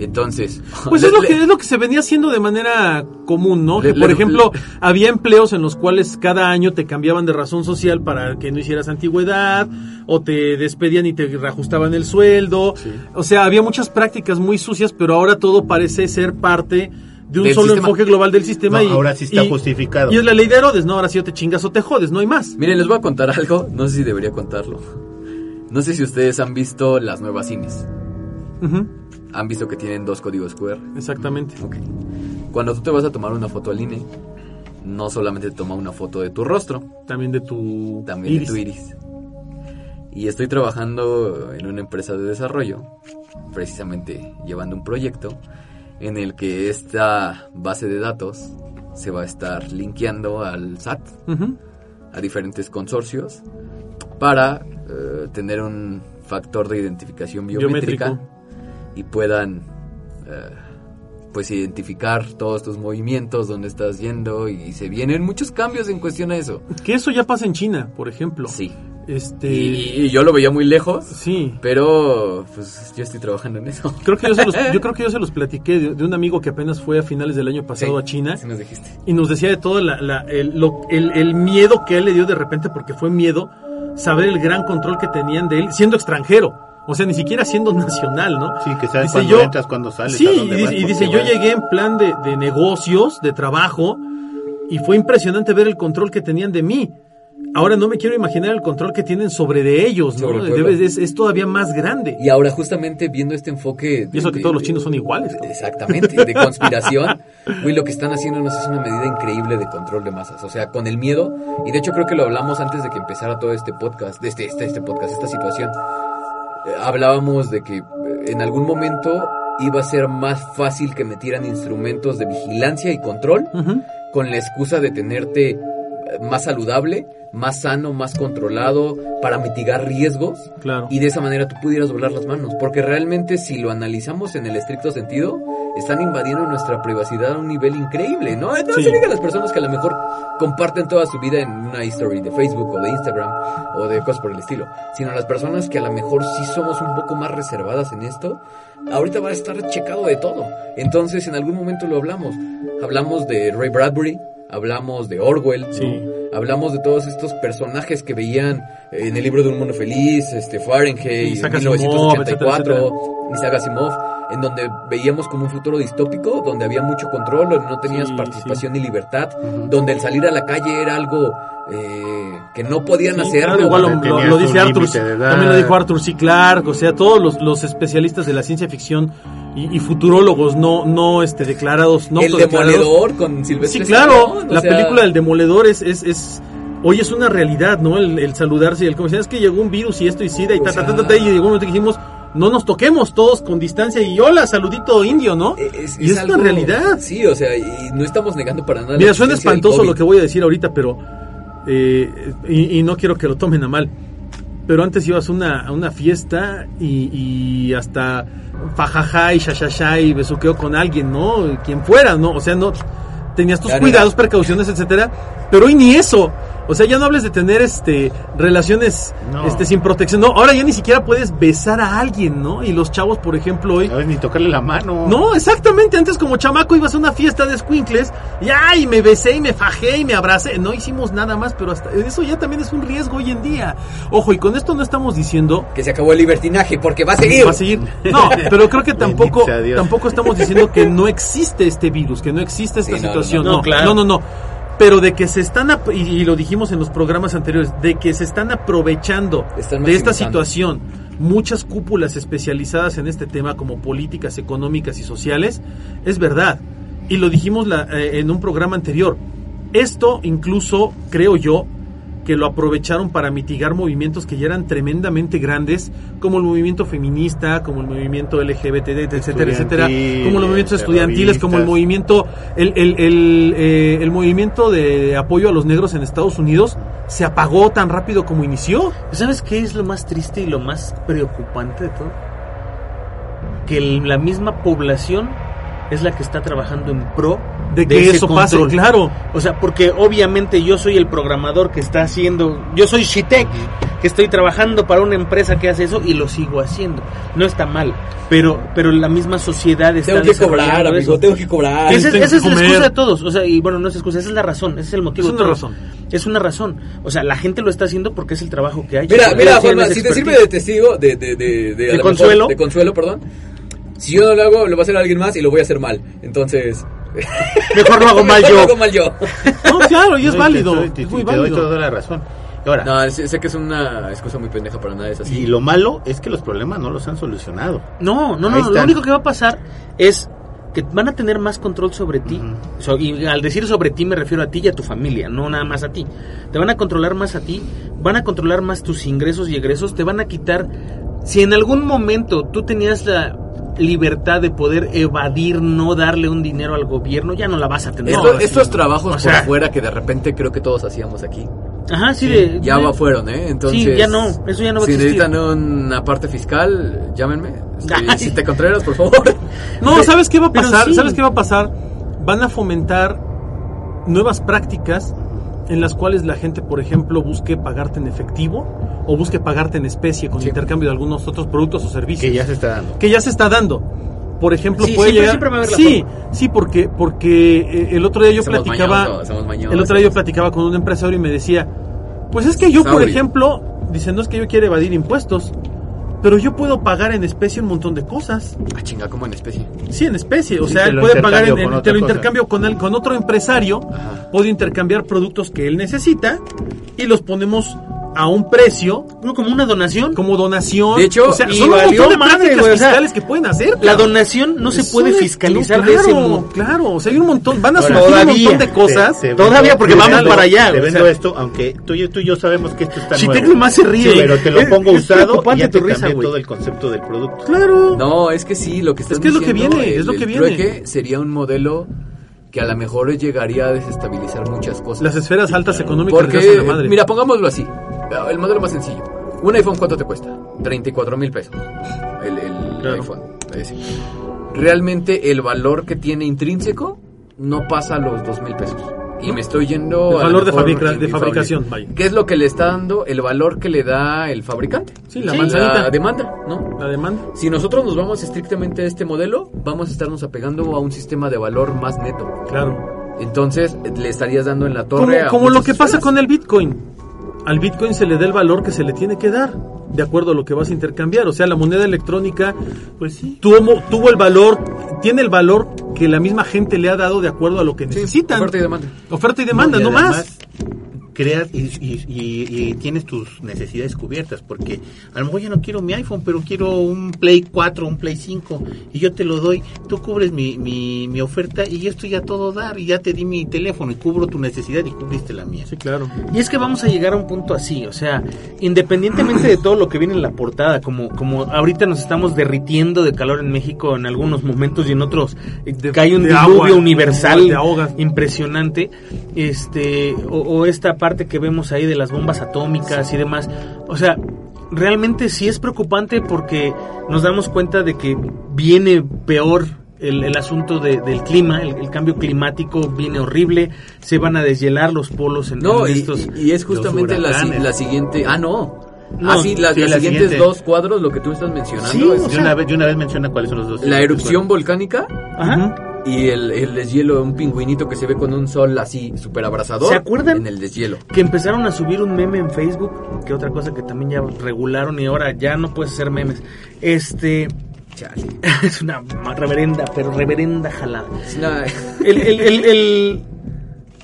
Entonces, Pues le- es lo, le- que, es lo que se venía haciendo de manera común, ¿no? Le- Que, por ejemplo, había empleos en los cuales cada año te cambiaban de razón social para que no hicieras antigüedad, o te despedían y te reajustaban el sueldo. O sea, había muchas prácticas muy sucias, pero ahora todo parece ser parte de un solo sistema. enfoque global del sistema. No, y, ahora sí está y- justificado. Y es la ley de Herodes, ¿no? Ahora sí o te chingas o te jodes, no hay más. Miren, les voy a contar algo, no sé si debería contarlo. No sé si ustedes han visto las nuevas cines. Ujú, Han visto que tienen dos códigos QR. Exactamente. Ok. Cuando tú te vas a tomar una foto al INE, no solamente te toma una foto de tu rostro, También de tu también iris. de tu iris. Y estoy trabajando en una empresa de desarrollo, precisamente llevando un proyecto en el que esta base de datos se va a estar linkeando al SAT, a diferentes consorcios, para eh, tener un factor de identificación biométrica Biométrico. Y puedan eh, pues identificar todos tus movimientos, dónde estás yendo y se vienen muchos cambios en cuestión a eso. Que eso ya pasa en China, por ejemplo. Sí. Este. Y, y yo lo veía muy lejos, Sí. pero pues yo estoy trabajando en eso. Creo que yo se los, yo creo que yo se los platiqué de, de un amigo que apenas fue a finales del año pasado Sí, a China sí nos dijiste. y nos decía de todo la- la- el, lo- el- el miedo que él le dio de repente porque fue miedo saber el gran control que tenían de él siendo extranjero. O sea, ni siquiera siendo nacional, ¿no? Sí, que sabes Dice, yo- entras, cuándo sales. Sí, a y dónde dice, vas, y por dice, qué yo vas. llegué en plan de, de negocios, de trabajo, y fue impresionante ver el control que tenían de mí. Ahora no me quiero imaginar el control que tienen sobre de ellos, ¿no? Debe- es, es todavía más grande. Y ahora justamente viendo este enfoque... de- Y eso que de- todos los chinos son iguales. ¿no? Exactamente, de conspiración. Güey, lo que están haciéndonos es una medida increíble de control de masas. O sea, con el miedo, y de hecho creo que lo hablamos antes de que empezara todo este podcast, de este, este, este podcast, esta situación. Hablábamos de que eh, en algún momento iba a ser más fácil que metieran instrumentos de vigilancia y control con la excusa de tenerte eh, más saludable, más sano, más controlado, para mitigar riesgos Claro. y de esa manera tú pudieras doblar las manos. Porque realmente si lo analizamos en el estricto sentido, están invadiendo nuestra privacidad a un nivel increíble, ¿no? No Sí. se diga a las personas que a lo mejor comparten toda su vida en una history de Facebook o de Instagram o de cosas por el estilo, sino las personas que a lo mejor sí somos un poco más reservadas en esto, ahorita va a estar checado de todo. Entonces en algún momento lo hablamos. Hablamos de Ray Bradbury, hablamos de Orwell, ¿no? Sí. hablamos de todos estos personajes que veían en el libro de un mundo feliz, este Fahrenheit, Isaac en Asimov, 1984, etcétera, Isaac Asimov, en donde veíamos como un futuro distópico, donde había mucho control, donde no tenías Sí, participación ni libertad, donde el salir a la calle era algo eh, que no podían Sí, hacer. claro, igual lo, dice Arthur, también lo dijo Arthur C. Clarke, o sea, todos los, los especialistas de la ciencia ficción y, y futurólogos no, no este, declarados, no el demoledor con Silvestre Sí, claro, Stallone, la sea, película del demoledor es, es, es hoy es una realidad, ¿no? El, el saludarse y el como es que llegó un virus y esto y sida y ta, ta, ta, ta, y llegó un momento que dijimos, no nos toquemos todos con distancia y hola, saludito indio, ¿no? Es, y es algo- una realidad. Sí, o sea, y no estamos negando para nada. Mira, suena espantoso lo que voy a decir ahorita, pero. eh, y, y no quiero que lo tomen a mal. Pero antes ibas a una, a una fiesta y, y hasta fajaja y shashasha y besuqueo con alguien, ¿no? Quien fuera, ¿no? O sea, no. Tenías tus Claro. cuidados, precauciones, etcétera. Pero hoy ni eso. O sea, ya no hables de tener este relaciones No. este sin protección. No, ahora ya ni siquiera puedes besar a alguien, ¿no? Y los chavos, por ejemplo, hoy. No, ni tocarle la mano. No, exactamente. Antes como chamaco ibas a una fiesta de squinkles y ay, me besé y me fajé y me abracé. No hicimos nada más, pero hasta eso ya también es un riesgo hoy en día. Ojo, y con esto no estamos diciendo Que se acabó el libertinaje, porque va a seguir. va a seguir. No, pero creo que tampoco tampoco estamos diciendo que no existe este virus, que no existe esta Sí, no, situación. no, No, no, claro. no, no, no. Pero de que se están y, y lo dijimos en los programas anteriores, de que se están aprovechando Están de esta situación muchas cúpulas especializadas en este tema como políticas económicas y sociales, es verdad. Y lo dijimos la- eh, en un programa anterior. Esto incluso, creo yo, que lo aprovecharon para mitigar movimientos que ya eran tremendamente grandes, como el movimiento feminista, como el movimiento LGBT, etcétera, etcétera, como los movimientos estudiantiles, como el movimiento, el, el, el, eh, el movimiento de apoyo a los negros en Estados Unidos se apagó tan rápido como inició. ¿Sabes qué es lo más triste y lo más preocupante de todo? Que la misma población es la que está trabajando en pro De que eso pase, claro. O sea, porque obviamente yo soy el programador que está haciendo, yo soy Shitek, que estoy trabajando para una empresa que hace eso y lo sigo haciendo. No está mal, pero pero la misma sociedad está Tengo que cobrar, amigo, eso. tengo que cobrar. Es- Esa, que es la excusa de todos, o sea, y bueno, no es excusa, esa es la razón, ese es el motivo Es una todo. razón. Es una razón. O sea, la gente lo está haciendo porque es el trabajo que hay. Mira, mira, Juanma, si te sirve de testigo, de, de, de, consuelo. mejor- de consuelo, perdón. Si yo no lo hago, lo va a hacer alguien más y lo voy a hacer mal. Entonces. Mejor lo hago mal mejor yo. Lo hago mal yo. No, claro, y es No, válido. te- te- es muy te doy toda la razón. Ahora, No, sé, sé que es una excusa muy pendeja para nada, es así. y lo malo es que los problemas no los han solucionado. No, no, Ahí no, lo único que va a pasar es que van a tener más control sobre ti. Y al decir sobre ti me refiero a ti y a tu familia, no nada más a ti. Te van a controlar más a ti, van a controlar más tus ingresos y egresos, te van a quitar... Si en algún momento tú tenías la libertad de poder evadir, no darle un dinero al gobierno, ya no la vas a tener. Esto- No, estos trabajos o por sea- afuera que de repente creo que todos hacíamos aquí. Ajá, sí, de... Ya de- fueron, ¿eh? Entonces, Sí, ya no, eso ya no va a Si necesitan una parte fiscal, llámenme. Estoy- Ay. si te Contreras, por favor. No, ¿sabes qué va a pasar? sí. ¿Sabes qué va a pasar? Van a fomentar nuevas prácticas en las cuales la gente, por ejemplo, busque pagarte en efectivo o busque pagarte en especie con Sí. intercambio de algunos otros productos o servicios. Que ya se está dando. que ya se está dando. Por ejemplo, Sí, puede siempre- llegar. siempre va a haber la sí, sí, porque porque eh, el otro día yo Somos platicaba, mañosos, somos mañosos. el otro día yo platicaba con un empresario y me decía, pues es que yo, por ejemplo, dice no es que yo quiera evadir impuestos, pero yo puedo pagar en especie un montón de cosas. Ah, chinga, como en especie. Sí, en especie, o Sí, sea, él lo puede pagar en, intercambio en- con te lo cosa. intercambio con él, con otro empresario, Ajá. puedo intercambiar productos que él necesita y los ponemos a un precio como una donación. como donación. De hecho, o sea, y son un valió montón de madre, o sea, fiscales que pueden hacer. La donación no se puede es- fiscalizar no, de ese claro, modo. Claro, o sea, hay un montón, van a surgir un montón de cosas. Te- te Todavía, porque te vamos vendo- para allá, Te o vendo sea. esto, aunque tú y, tú y yo sabemos que esto está Si nuevo. más se ríe. Sí, pero te lo Es- pongo es usado y preocupante ya te tu risa, todo el concepto del producto. Claro. No, es que sí, lo que estás Es que es lo que viene, es lo que viene. sería un modelo que a lo mejor llegaría a desestabilizar muchas cosas. Las esferas altas económicas Porque, hacen la madre. mira, pongámoslo así. El modelo más sencillo. Un iPhone, ¿cuánto te cuesta? 34 mil pesos. El, el Claro. iPhone. Realmente el valor que tiene intrínseco no pasa los 2 mil pesos. Y me estoy yendo... El valor de fabrica- fabricación, vaya. ¿Qué es lo que le está dando? El valor que le da el fabricante. Sí, la manzanita. La demanda, ¿no? La demanda. Si nosotros nos vamos estrictamente a este modelo, vamos a estarnos apegando a un sistema de valor más neto. Claro. Entonces, le estarías dando en la Como, torre a como lo que pasa con el Bitcoin. Al Bitcoin se le da el valor que se le tiene que dar, de acuerdo a lo que vas a intercambiar. O sea, la moneda electrónica, pues sí, tuvo, tuvo el valor, tiene el valor que la misma gente le ha dado de acuerdo a lo que Sí, necesitan. oferta y demanda. Oferta y demanda, y no, además, más. Creas y, y- y- y tienes tus necesidades cubiertas, porque a lo mejor ya no quiero mi iPhone, pero quiero un Play 4, un Play 5, y yo te lo doy, tú cubres mi, mi, mi oferta y yo estoy a todo dar, y ya te di mi teléfono y cubro tu necesidad y cubriste la mía. Sí, claro. Y es que vamos a llegar a un punto así, o sea, independientemente de todo lo que viene en la portada, como, como ahorita nos estamos derritiendo de calor en México en algunos momentos y en otros eh, De- cae un diluvio agua, universal de impresionante, este, o, o esta parte que vemos ahí de las bombas atómicas y demás, o sea, realmente sí es preocupante porque nos damos cuenta de que viene peor el, el asunto de- del clima, el, el cambio climático viene horrible, se van a deshielar los polos en, No, en y, estos... y es justamente la, la siguiente. Ah, no. No, ah, sí, la- sí, las la siguientes siguiente. dos cuadros, lo que tú estás mencionando. Sí, es o De sea- una, vez, de una vez menciona cuáles son los dos. la erupción volcánica Ajá. Y el, el deshielo de un pingüinito que se ve con un sol así súper abrasador. ¿Se acuerdan? En el deshielo. Que empezaron a subir un meme en Facebook, que otra cosa que también ya regularon y ahora ya no puedes hacer memes. Este Chale. es una reverenda, pero reverenda jalada.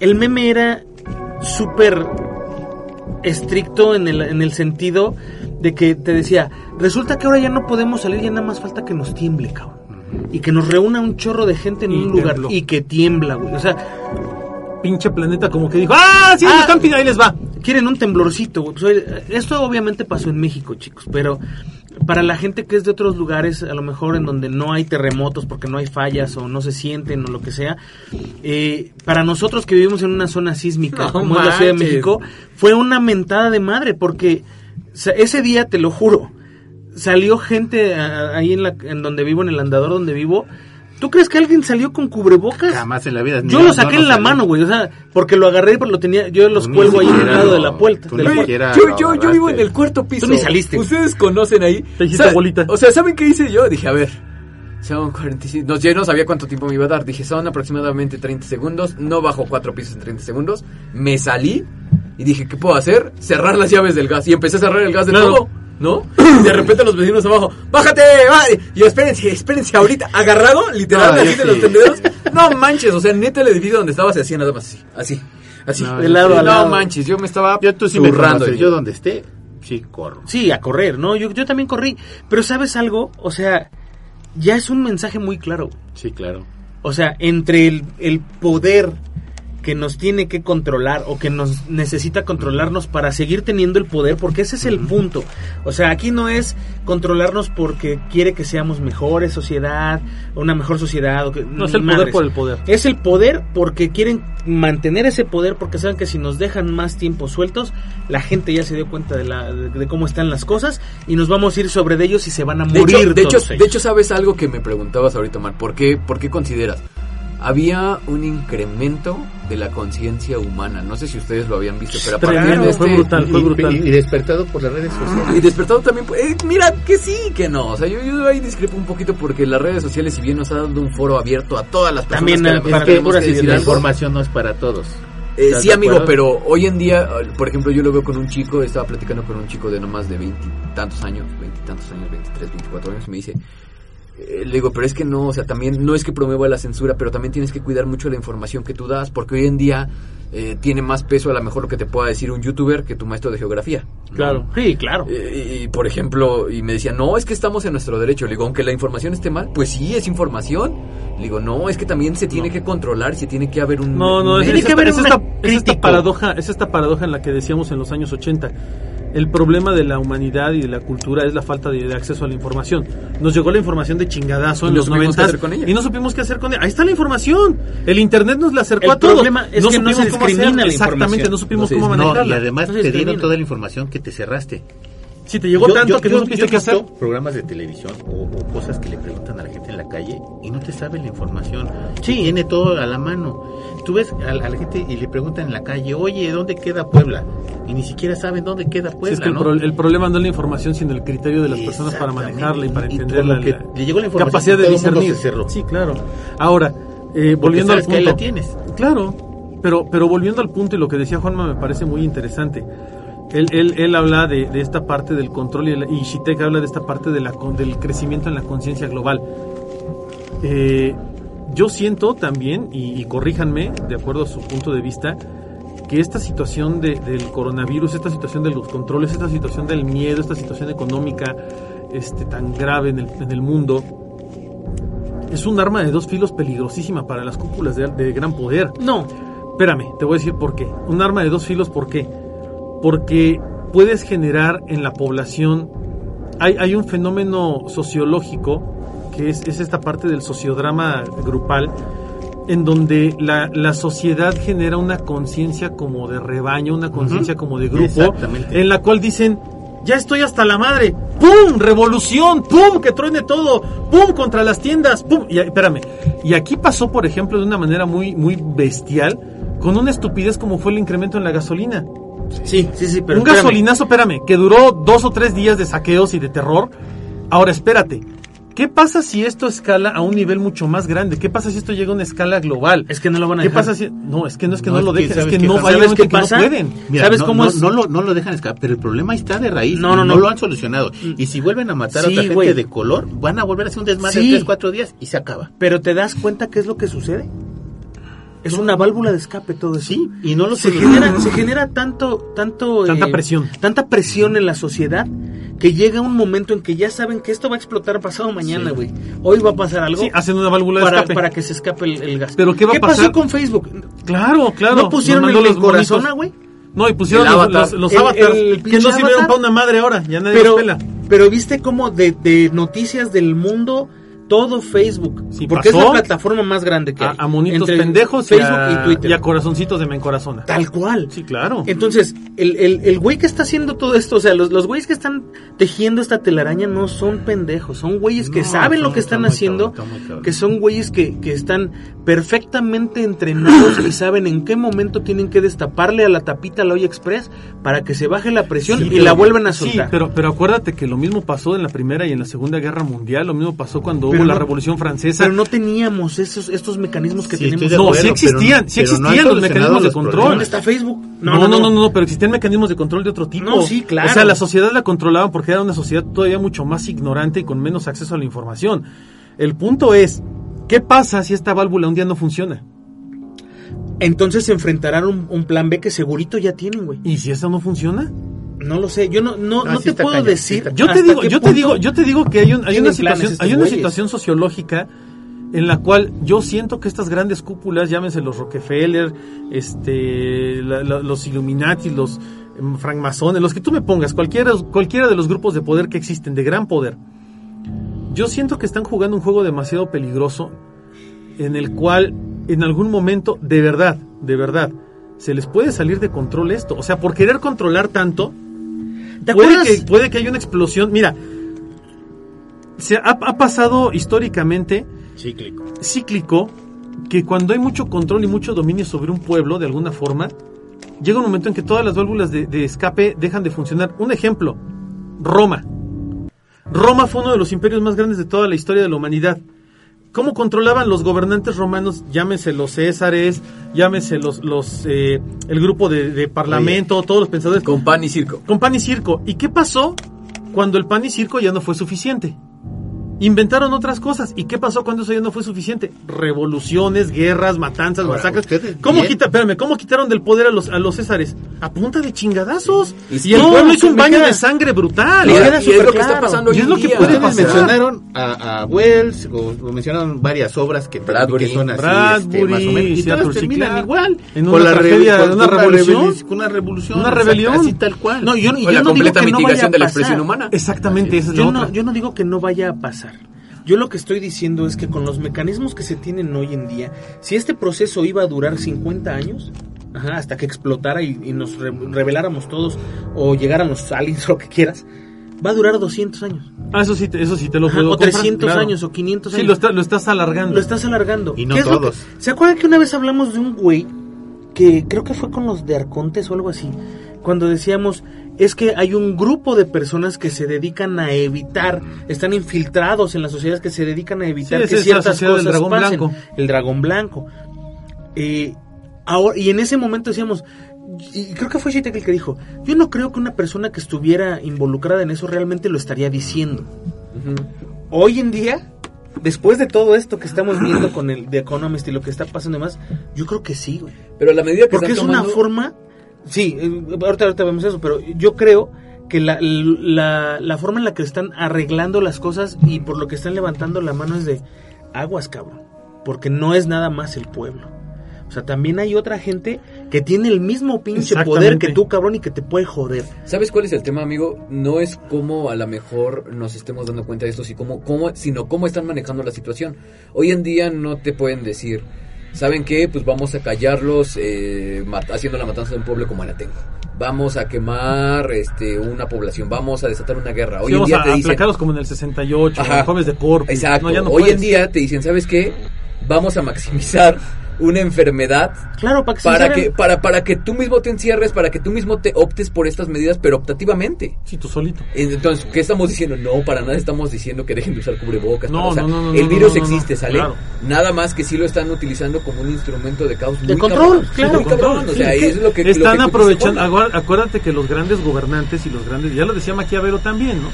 El meme era súper estricto en el, en el sentido de que te decía, resulta que ahora ya no podemos salir, ya nada más falta que nos tiemble, cabrón. Y que nos reúna un chorro de gente en Y un lugar tembló. y que tiembla, güey. O sea, Pinche planeta como que dijo, ¡ah, sí, Ah. están pidiendo, ahí les va! quieren un temblorcito, güey. Pues, esto obviamente pasó en México, chicos, pero para la gente que es de otros lugares, a lo mejor en donde no hay terremotos porque no hay fallas o no se sienten o lo que sea, eh, para nosotros que vivimos en una zona sísmica No como es la Ciudad de manches. México, fue una mentada de madre porque ese día, te lo juro, salió gente a- ahí en, la, en donde vivo, en el andador donde vivo. ¿Tú crees que alguien salió con cubrebocas? Jamás en la vida. Yo lo saqué no en la mano, güey, o sea, porque lo agarré, pero lo tenía, yo los Tú cuelgo ahí siquiera lado de la puerta. tú de ni la puerta. siquiera- Yo, yo, yo vivo en el cuarto piso. Tú ni saliste. Ustedes conocen ahí. Te hiciste bolita. O sea, ¿saben qué hice yo? Dije, a ver, son 45. No, yo no sabía cuánto tiempo me iba a dar. Dije, son aproximadamente 30 segundos. No bajo cuatro pisos en 30 segundos. Me salí y dije, ¿qué puedo hacer? Cerrar las llaves del gas. Y empecé a cerrar el gas de Claro. todo. ¿No? Y de repente los vecinos abajo, ¡bájate! ¡Bájate! Y yo, espérense, espérense ahorita. Agarrado, literal, No, así de los sí. tendederos. No manches, o sea, neta el edificio donde estaba se hacía nada más así. Así. Así, No, de lado no a lado. manches, yo me estaba Yo tú sí me conoces, yo donde esté, sí corro. Sí, a correr, ¿no? Yo, yo también corrí. Pero ¿sabes algo? O sea, ya es un mensaje muy claro. Sí, claro. O sea, entre el, el poder que nos tiene que controlar o que nos necesita controlarnos para seguir teniendo el poder, porque ese es el punto. O sea, aquí no es controlarnos porque quiere que seamos mejores sociedad, una mejor sociedad. O que, No es el poder por el poder. Es el poder porque quieren mantener ese poder porque saben que si nos dejan más tiempo sueltos, la gente ya se dio cuenta de, la, de, de cómo están las cosas y nos vamos a ir sobre de ellos y se van a De morir. hecho, de, hecho, todos de ellos. hecho, ¿sabes algo que me preguntabas ahorita, Mar? ¿Por qué, ¿Por qué consideras? Había un incremento de la conciencia humana. No sé si ustedes lo habían visto, pero a partir de fue este- brutal, fue Y- brutal. Y, y despertado por las redes sociales. Y despertado también, eh, mira, que sí, que no. O sea, yo, yo ahí discrepo un poquito porque las redes sociales, si bien nos ha dado un foro abierto a todas las personas También, que para que decir la información no es para todos. Eh, ¿Estás sí, amigo, acuerdo? pero hoy en día, por ejemplo, yo lo veo con un chico, estaba platicando con un chico de no más de veintitantos años, veintitantos años, 23, 24 años, y me dice, eh, le digo, pero es que no, o sea, también no es que promueva la censura, pero también tienes que cuidar mucho la información que tú das, porque hoy en día eh, tiene más peso a lo mejor lo que te pueda decir un youtuber que tu maestro de geografía. ¿no? Claro, sí, claro. Eh, y, por ejemplo, y me decía, no, es que estamos en nuestro derecho. Le digo, aunque la información esté mal, pues sí, es información. Le digo, no, es que también se tiene que controlar, se tiene que haber un... No, no, es, Tiene es que haber es esta- es esta crítico. paradoja, es esta paradoja en la que decíamos en los años 80. El problema de la humanidad y de la cultura es la falta de, de acceso a la información. Nos llegó la información de chingadazo Y en no los supimos 90 qué hacer con ella. y no supimos qué hacer con ella. Ahí está la información. El internet nos la acercó El a todos. problema es que no se supimos cómo discrimina hacer. la Exactamente, no supimos No cómo No, y manejarla. además No te dieron toda la información que te cerraste. Si te llegó Yo- tanto yo- que yo- no supiste qué hacer. visto programas de televisión o, o cosas que le preguntan a la gente en la calle y no te sabe la información. Sí. Tiene todo a la mano. Tú ves a, a la gente y le preguntan en la calle, oye, ¿dónde queda Puebla? Y ni siquiera saben dónde queda Sí, Puebla, es que el, ¿no? pro- el problema no es la información, sino el criterio de las personas para manejarla y para entenderla. la- le llegó la información capacidad de discernir. Sí, claro. Ahora, eh, volviendo al sabes que ahí punto. la tienes. Claro, pero, pero volviendo al punto y lo que decía Juanma me parece muy interesante. Él, él, él habla de, de esta parte del control y, y Shitek habla de esta parte de la, del crecimiento en la conciencia global. Eh, yo siento también, y, y corríjanme, de acuerdo a su punto de vista, que esta situación de- del coronavirus, esta situación de los controles, esta situación del miedo, esta situación económica este, tan grave en el, en el mundo, es un arma de dos filos peligrosísima para las cúpulas de, de gran poder. No, Espérame, te voy a decir por qué. Un arma de dos filos, ¿por qué? Porque puedes generar en la población, hay, hay un fenómeno sociológico, que es, es esta parte del sociodrama grupal, en donde la, la sociedad genera una conciencia como de rebaño, una conciencia como de grupo, en la cual dicen, ya estoy hasta la madre, ¡pum! Revolución, ¡pum! Que truene todo, ¡pum! Contra las tiendas, ¡pum! Y, espérame, y aquí pasó, por ejemplo, de una manera muy, muy bestial, con una estupidez como fue el incremento en la gasolina. Sí, sí, sí, pero un espérame. gasolinazo, espérame, que duró dos o tres días de saqueos y de terror. Ahora, espérate. ¿Qué pasa si esto escala a un nivel mucho más grande? ¿Qué pasa si esto llega a una escala global? Es que no lo van a ¿Qué dejar. pasa si.? No, es que no es que no, No, es lo dejen, es ¿sabes que no vayan ¿Sabes qué que no pasa? pueden. Mira, ¿Sabes no, cómo no, es? No lo, no lo dejan escapar, pero el problema está de raíz. No, no, no, no. lo han solucionado. Y si vuelven a matar a otra gente de color, van a volver a hacer un desmadre Sí. de 3, 4 días y se acaba. Pero te das cuenta qué es lo que sucede. Es una válvula de escape todo eso. Sí, y no lo se genera, se genera tanto, tanto Tanta eh, presión. tanta presión en la sociedad que llega un momento en que ya saben que esto va a explotar pasado mañana, güey. Hoy va a pasar algo Sí, hacen una válvula de para, escape. para que se escape el, el gas. Pero ¿qué va a pasó pasar? con Facebook? Claro, claro. ¿No pusieron el los corazón, güey? No, y pusieron El los, avatar. los, los El- avatars el que pinche no sirvieron avatar. para una madre ahora. Ya nadie Pero, los pela. pero viste cómo de, de noticias del mundo todo Facebook, Sí, porque es la plataforma más grande que A, hay. a monitos Entre pendejos y Facebook a, y Twitter. y a corazoncitos de me encorazona. Tal cual. Sí, claro. Entonces, el, el, el güey que está haciendo todo esto, o sea, los, los güeyes que están tejiendo esta telaraña no son pendejos, son güeyes que No, saben lo que están haciendo, cabrón, cabrón. que son güeyes que, que están perfectamente entrenados y saben en qué momento tienen que destaparle a la tapita al olla express para que se baje la presión Sí, y pero- la vuelvan a Sí, soltar. pero, pero acuérdate que lo mismo pasó en la Primera y en la Segunda Guerra Mundial, lo mismo pasó cuando Pero hubo la no- Revolución Francesa. Pero no teníamos esos, estos mecanismos que Sí, tenemos. No, sí existían, pero- sí no existían los mecanismos de control. ¿Dónde está Facebook? No, no, no, no, pero existían mecanismos de control de otro tipo. No, sí, claro. O sea, la sociedad la controlaban porque era una sociedad todavía mucho más ignorante y con menos acceso a la información. El punto es, ¿qué pasa si esta válvula un día no funciona? Entonces se enfrentarán un, un plan B que segurito ya tienen, güey. ¿Y si eso no funciona? No lo sé, yo no, no, Ah, no te puedo cañón, decir. Yo te digo, yo te digo, yo te digo que hay, un, hay una situación, hay una güeyes. situación sociológica en la cual yo siento que estas grandes cúpulas, llámense los Rockefeller, este, la- la- los Illuminati, los em, francmasones, los que tú me pongas, cualquiera, cualquiera de los grupos de poder que existen, de gran poder, yo siento que están jugando un juego demasiado peligroso en el cual en algún momento, de verdad, de verdad, se les puede salir de control esto. O sea, por querer controlar tanto, ¿Te puede que, puede que haya una explosión. Mira, se ha, ha pasado históricamente Cíclico. cíclico que cuando hay mucho control y mucho dominio sobre un pueblo, de alguna forma, llega un momento en que todas las válvulas de, de escape dejan de funcionar. Un ejemplo, Roma. Roma fue uno de los imperios más grandes de toda la historia de la humanidad. ¿Cómo controlaban los gobernantes romanos? Llámese los Césares, llámese los, los eh, el grupo de, de parlamento, todos los pensadores. Con pan y circo. Con pan y circo. ¿Y qué pasó cuando el pan y circo ya no fue suficiente? Inventaron otras cosas. ¿Y qué pasó cuando eso ya no fue suficiente? Revoluciones, guerras, matanzas, Ahora, masacres. ¿Cómo, quita, espérame, ¿Cómo quitaron del poder a los, a los Césares? A punta de chingadazos. Y Y, el no, pueblo hizo un baño queda- de sangre brutal. Y, queda y es lo que está pasando Y hoy es en lo que día. puede pasar. mencionaron a, a Wells, o, o mencionaron varias obras que, Bradbury. que son así, Bradbury, este, más o menos, y todas terminan igual. En con una la re- tragedia, con- una con revolución. con una revolución. Una rebelión. Así tal cual. No, yo, yo la no completa digo que no vaya mitigación a de la pasar. expresión humana. Exactamente, es la yo no digo que no vaya a pasar. Yo lo que estoy diciendo es que con los mecanismos que se tienen hoy en día, si este proceso iba a durar 50 años, ajá, hasta que explotara y, y nos re- reveláramos todos, o llegaran los aliens o lo que quieras, va a durar 200 años. Ah, eso sí, te- eso sí te lo Ajá, puedo o comprar, 300 claro. años o 500 Sí, años. lo, está- lo estás alargando. Lo estás alargando. Y no ¿Qué es lo que- todos. ¿Se acuerdan que una vez hablamos de un güey que creo que fue con los de Arcontes o algo así? Cuando decíamos, es que hay un grupo de personas que se dedican a evitar, están infiltrados en las sociedades que se dedican a evitar Sí, que ciertas del cosas dragón pasen. blanco. El dragón blanco. Eh, ahora, y en ese momento decíamos, y creo que fue Shitek el que dijo, yo no creo que una persona que estuviera involucrada en eso realmente lo estaría diciendo hoy en día, después de todo esto que estamos viendo con el The Economist y lo que está pasando y demás, yo creo que sí, güey. Pero a la medida que Porque es una forma, sí, eh, ahorita, ahorita vemos eso, pero yo creo que la, la, la forma en la que están arreglando las cosas y por lo que están levantando la mano es de aguas, cabrón. Porque no es nada más el pueblo. O sea, también hay otra gente que tiene el mismo pinche poder que tú, cabrón, y que te puede joder. ¿Sabes cuál es el tema, amigo? No es cómo a lo mejor nos estemos dando cuenta de esto, sino cómo, cómo- sino cómo están manejando la situación. Hoy en día no te pueden decir, ¿saben qué? Pues vamos a callarlos eh, haciendo la matanza de un pueblo como tengo. Vamos a quemar este, una población, vamos a desatar una guerra. Hoy Sí, en día a te dicen... como en el 68, Ajá. jueves de Corpus. Exacto. No, ya no Hoy en día te dicen, ¿sabes qué? Vamos a maximizar una enfermedad Claro, para que para que para para que tú mismo te encierres, para que tú mismo te optes por estas medidas, pero optativamente. Sí, tú solito. Entonces, ¿qué estamos diciendo? No, para nada estamos diciendo que dejen de usar cubrebocas. No, para- o sea, no, no, no, el virus no, no, existe, ¿sale? claro. Nada más que sí lo están utilizando como un instrumento de caos. De muy control, cabrón, claro, muy cabrón, O sea, Sí, es lo que lo están que tú aprovechando. Acuérdate que los grandes gobernantes y los grandes, ya lo decía Maquiavelo también, ¿no?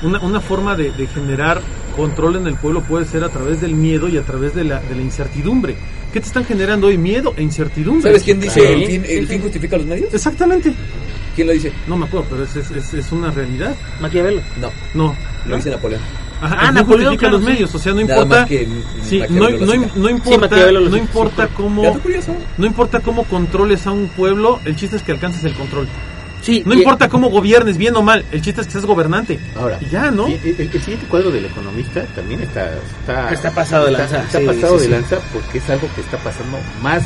Una, una forma de, de generar control en el pueblo puede ser a través del miedo y a través de la, de la incertidumbre. ¿Qué te están generando hoy? Miedo e incertidumbre. ¿Sabes quién dice Claro. el, fin, el fin justifica los medios? Exactamente. ¿Quién lo dice? No me acuerdo, pero es, es, es- es una realidad. Maquiavelo. No, No. lo dice Napoleón. Ajá, Ah, no Napoleón, justifica claro, los sí. medios, o sea, no Nada importa. más que sí, no, no, no importa, lo no importa sí. cómo, no importa cómo controles a un pueblo, el chiste es que alcances el control. Sí, No importa cómo gobiernes, bien o mal, el chiste es que seas gobernante. Ahora, Y ya, ¿no? El, el siguiente cuadro del economista también está está, Está pasado de lanza, Está, sí, pasado sí, de sí. lanza porque es algo que está pasando más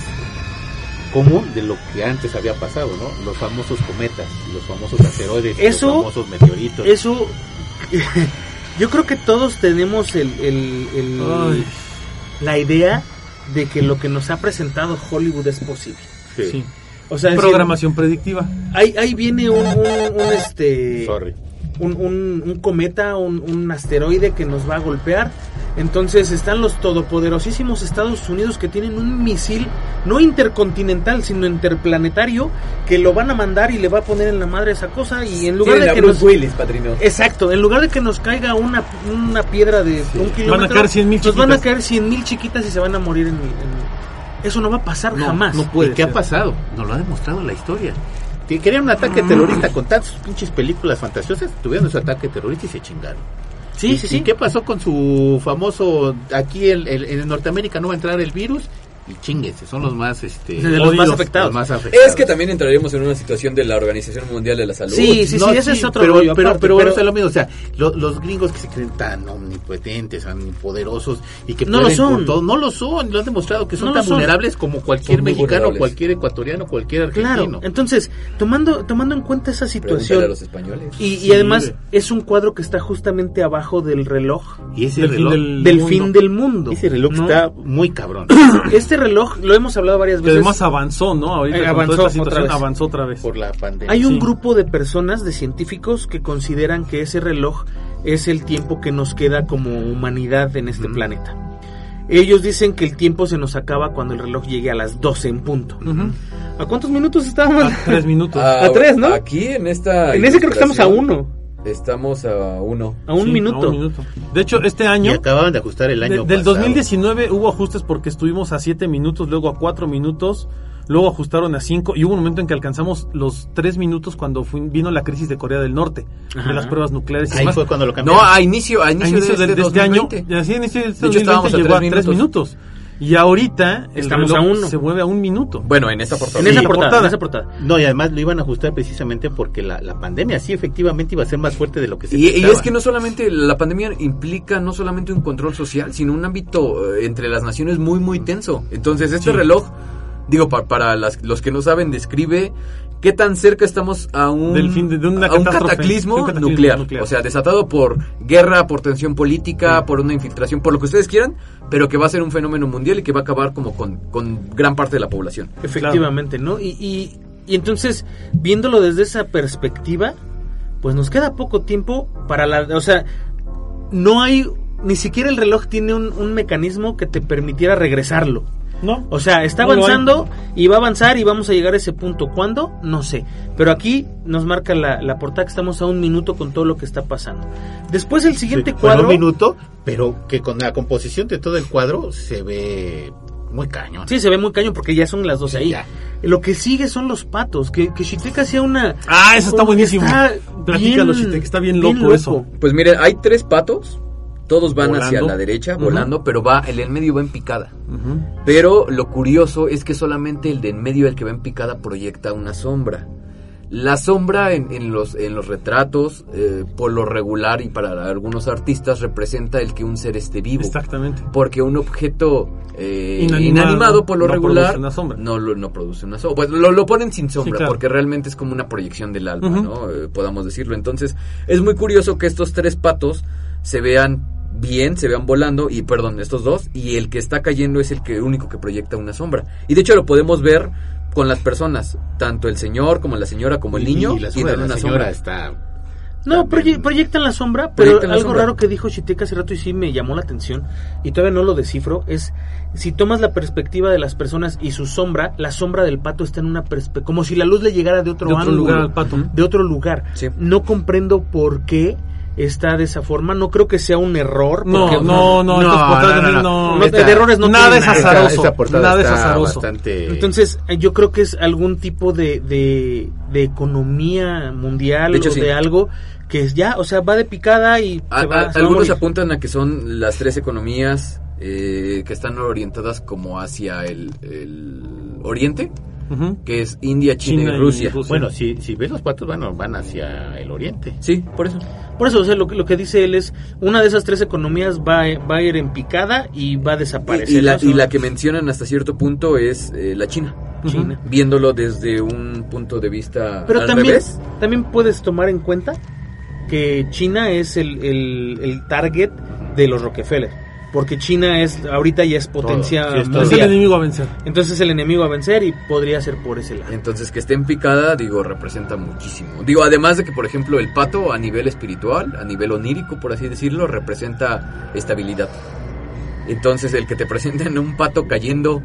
común de lo que antes había pasado, ¿no? Los famosos cometas, los famosos asteroides, Eso- los famosos meteoritos. Eso, yo creo que todos tenemos el, el- el- Ay. la idea de que lo que nos ha presentado Hollywood es posible. Sí. Sí. O sea, es decir, Programación predictiva. ahí, ahí viene un, un- un, este, Sorry. un, un- un cometa, un, un asteroide que nos va a golpear. Entonces están los todopoderosísimos Estados Unidos que tienen un misil no intercontinental, sino interplanetario, que lo van a mandar y le va a poner en la madre esa cosa y en lugar Tienen de a que Bruce nos... Willis, padrino. Exacto, en lugar de que nos caiga una, una piedra de un kilómetro, caer 100,000 nos van a caer 100 mil chiquitas y se van a morir en en- Eso no va a pasar No, jamás. no puede ¿Y qué ha pasado? Nos lo ha demostrado la historia. Que querían un ataque terrorista con tantas pinches películas fantasiosas, tuvieron su ataque terrorista y se chingaron. Sí, ¿Y- sí, ¿Y sí. qué pasó con su famoso, aquí en, en- en Norteamérica no va a entrar el virus? Y chinguense, son los más, este, De los más afectados. los más afectados. Es que también entraríamos en una situación de la Organización Mundial de la Salud. Sí, sí, No, sí, ese es otro pero, rollo pero, aparte, pero, pero- es lo mismo, o sea, lo- los gringos que se creen tan omnipotentes, tan poderosos y que No lo son. todo, no lo son, lo han demostrado que son No tan son. vulnerables como cualquier Son mexicano, cualquier ecuatoriano, cualquier Claro, argentino. entonces, tomando, tomando en cuenta esa a situación, los españoles. y, además de- es un cuadro que está justamente abajo del reloj y ese Del fin reloj, del- del mundo. fin del mundo. ese reloj ¿no? está muy cabrón. Este reloj, lo hemos hablado varias Que veces. además avanzó, ¿no? Ahorita Eh, con avanzó toda esta otra situación vez. avanzó otra vez. por la pandemia. Hay un Sí. grupo de personas, de científicos, que consideran que ese reloj es el tiempo que nos queda como humanidad en este planeta. Ellos dicen que el tiempo se nos acaba cuando el reloj llegue a las 12 en punto. ¿A cuántos minutos estábamos? A tres minutos. Ah, a tres, ¿no? Aquí en esta. en ese creo que estamos a uno, Estamos a uno. a un Sí, minuto. a un minuto. De hecho, este y año, acababan de ajustar el de- año del pasado. 2019 hubo ajustes porque estuvimos a 7 minutos, luego a 4 minutos, luego ajustaron a 5 y hubo un momento en que alcanzamos los 3 minutos cuando fui- vino la crisis de Corea del Norte, Ajá. de las pruebas nucleares. y Ahí fue cuando lo cambiaron. No, a inicio, a inicio, a inicio de, de, este de este año, 2020. y así a inicio de este De hecho, 2020 estábamos a llegó a tres 3 minutos. Y ahorita el Estamos reloj a uno. se mueve a un minuto. Bueno, en esta portada. En esa portada, portada. en esa portada. No, y además lo iban a ajustar precisamente porque la, la pandemia sí efectivamente iba a ser más fuerte de lo que se Y, y es que no solamente la pandemia implica no solamente un control social, sino un ámbito eh, entre las naciones muy, muy tenso. Entonces, este Sí. reloj, digo, pa- para las- los que no saben, describe qué tan cerca estamos a un, Del fin de- de una a un catástrofe, cataclismo, de un cataclismo nuclear. nuclear. O sea, desatado por guerra, por tensión política, por una infiltración, por lo que ustedes quieran, pero que va a ser un fenómeno mundial y que va a acabar como con, con gran parte de la población. Efectivamente, ¿no? Y, y, y entonces, viéndolo desde esa perspectiva, pues nos queda poco tiempo para la... O sea, no hay... Ni siquiera el reloj tiene un, un mecanismo que te permitiera regresarlo. ¿No? O sea, está No avanzando y va a avanzar y vamos a llegar a ese punto. ¿Cuándo? No sé. Pero aquí nos marca la, la portada que estamos a un minuto con todo lo que está pasando. Después el siguiente Sí, cuadro... un minuto, pero que con la composición de todo el cuadro se ve muy cañón. Sí, se ve muy caño porque ya son las 12 Sí, ahí. ya. Lo que sigue son los patos. Que, que Shiteka hacía una... Ah, eso está buenísimo. está Platícalo, bien- Shitek, está bien loco eso. Pues miren, hay tres patos, todos van hacia la derecha, volando, pero va, el en medio va en picada. Pero lo curioso es que solamente el de en medio, el que va en picada, proyecta una sombra. La sombra en, en los, en los retratos, eh, por lo regular y para algunos artistas, representa el que un ser esté vivo. Exactamente. Porque un objeto eh, Inanimado, inanimado, por lo no regular produce una sombra. No, lo, no produce una sombra. Pues lo, lo ponen sin sombra claro. porque realmente es como una proyección del alma. ¿no? Eh, podamos decirlo. Entonces es muy curioso que estos tres patos se vean bien, se vean volando y perdón, estos dos y el que está cayendo es el que único que proyecta una sombra. Y de hecho lo podemos ver con las personas, tanto el señor como la señora como el niño y la sombra una señora sombra. está No, proye- proyectan la sombra, pero la algo sombra. raro que dijo Shiteka hace rato y sí me llamó la atención, y todavía no lo descifro, es si tomas la perspectiva de las personas y su sombra, la sombra del pato está en una perspectiva, como si la luz le llegara de otro, De otro ángulo, lugar al pato. de otro lugar. Sí. No comprendo por qué está de esa forma, no creo que sea un error. No, porque- no, no, no. no, de errores no nada es azaroso. Esa portada nada es azaroso. bastante Entonces, eh, yo creo que es algún tipo de, de, de economía mundial De hecho, o sí. de algo que es ya, o sea, va de picada y A- se va, a- se va a algunos apuntan a que son las tres economías eh, que están orientadas como hacia el, el oriente, Que es India, China, China y y Rusia. Bueno, si, si ves los patos van, van hacia el oriente. Sí, por eso. Por eso, o sea, lo, que- lo que dice él es, una de esas tres economías va, va a ir en picada y va a desaparecer. Y, y la, ¿no? y la que mencionan hasta cierto punto es eh, la China, China. viéndolo desde un punto de vista Pero al también, revés. también puedes tomar en cuenta que China es el, el, el target de los Rockefeller. Porque China es ahorita ya es potencia sí, es el enemigo a vencer. Entonces es el enemigo a vencer y podría ser por ese lado. Entonces que esté en picada, digo, representa muchísimo. Digo, además de que, por ejemplo, el pato a nivel espiritual, a nivel onírico, por así decirlo, representa estabilidad. Entonces el que te presenten un pato cayendo,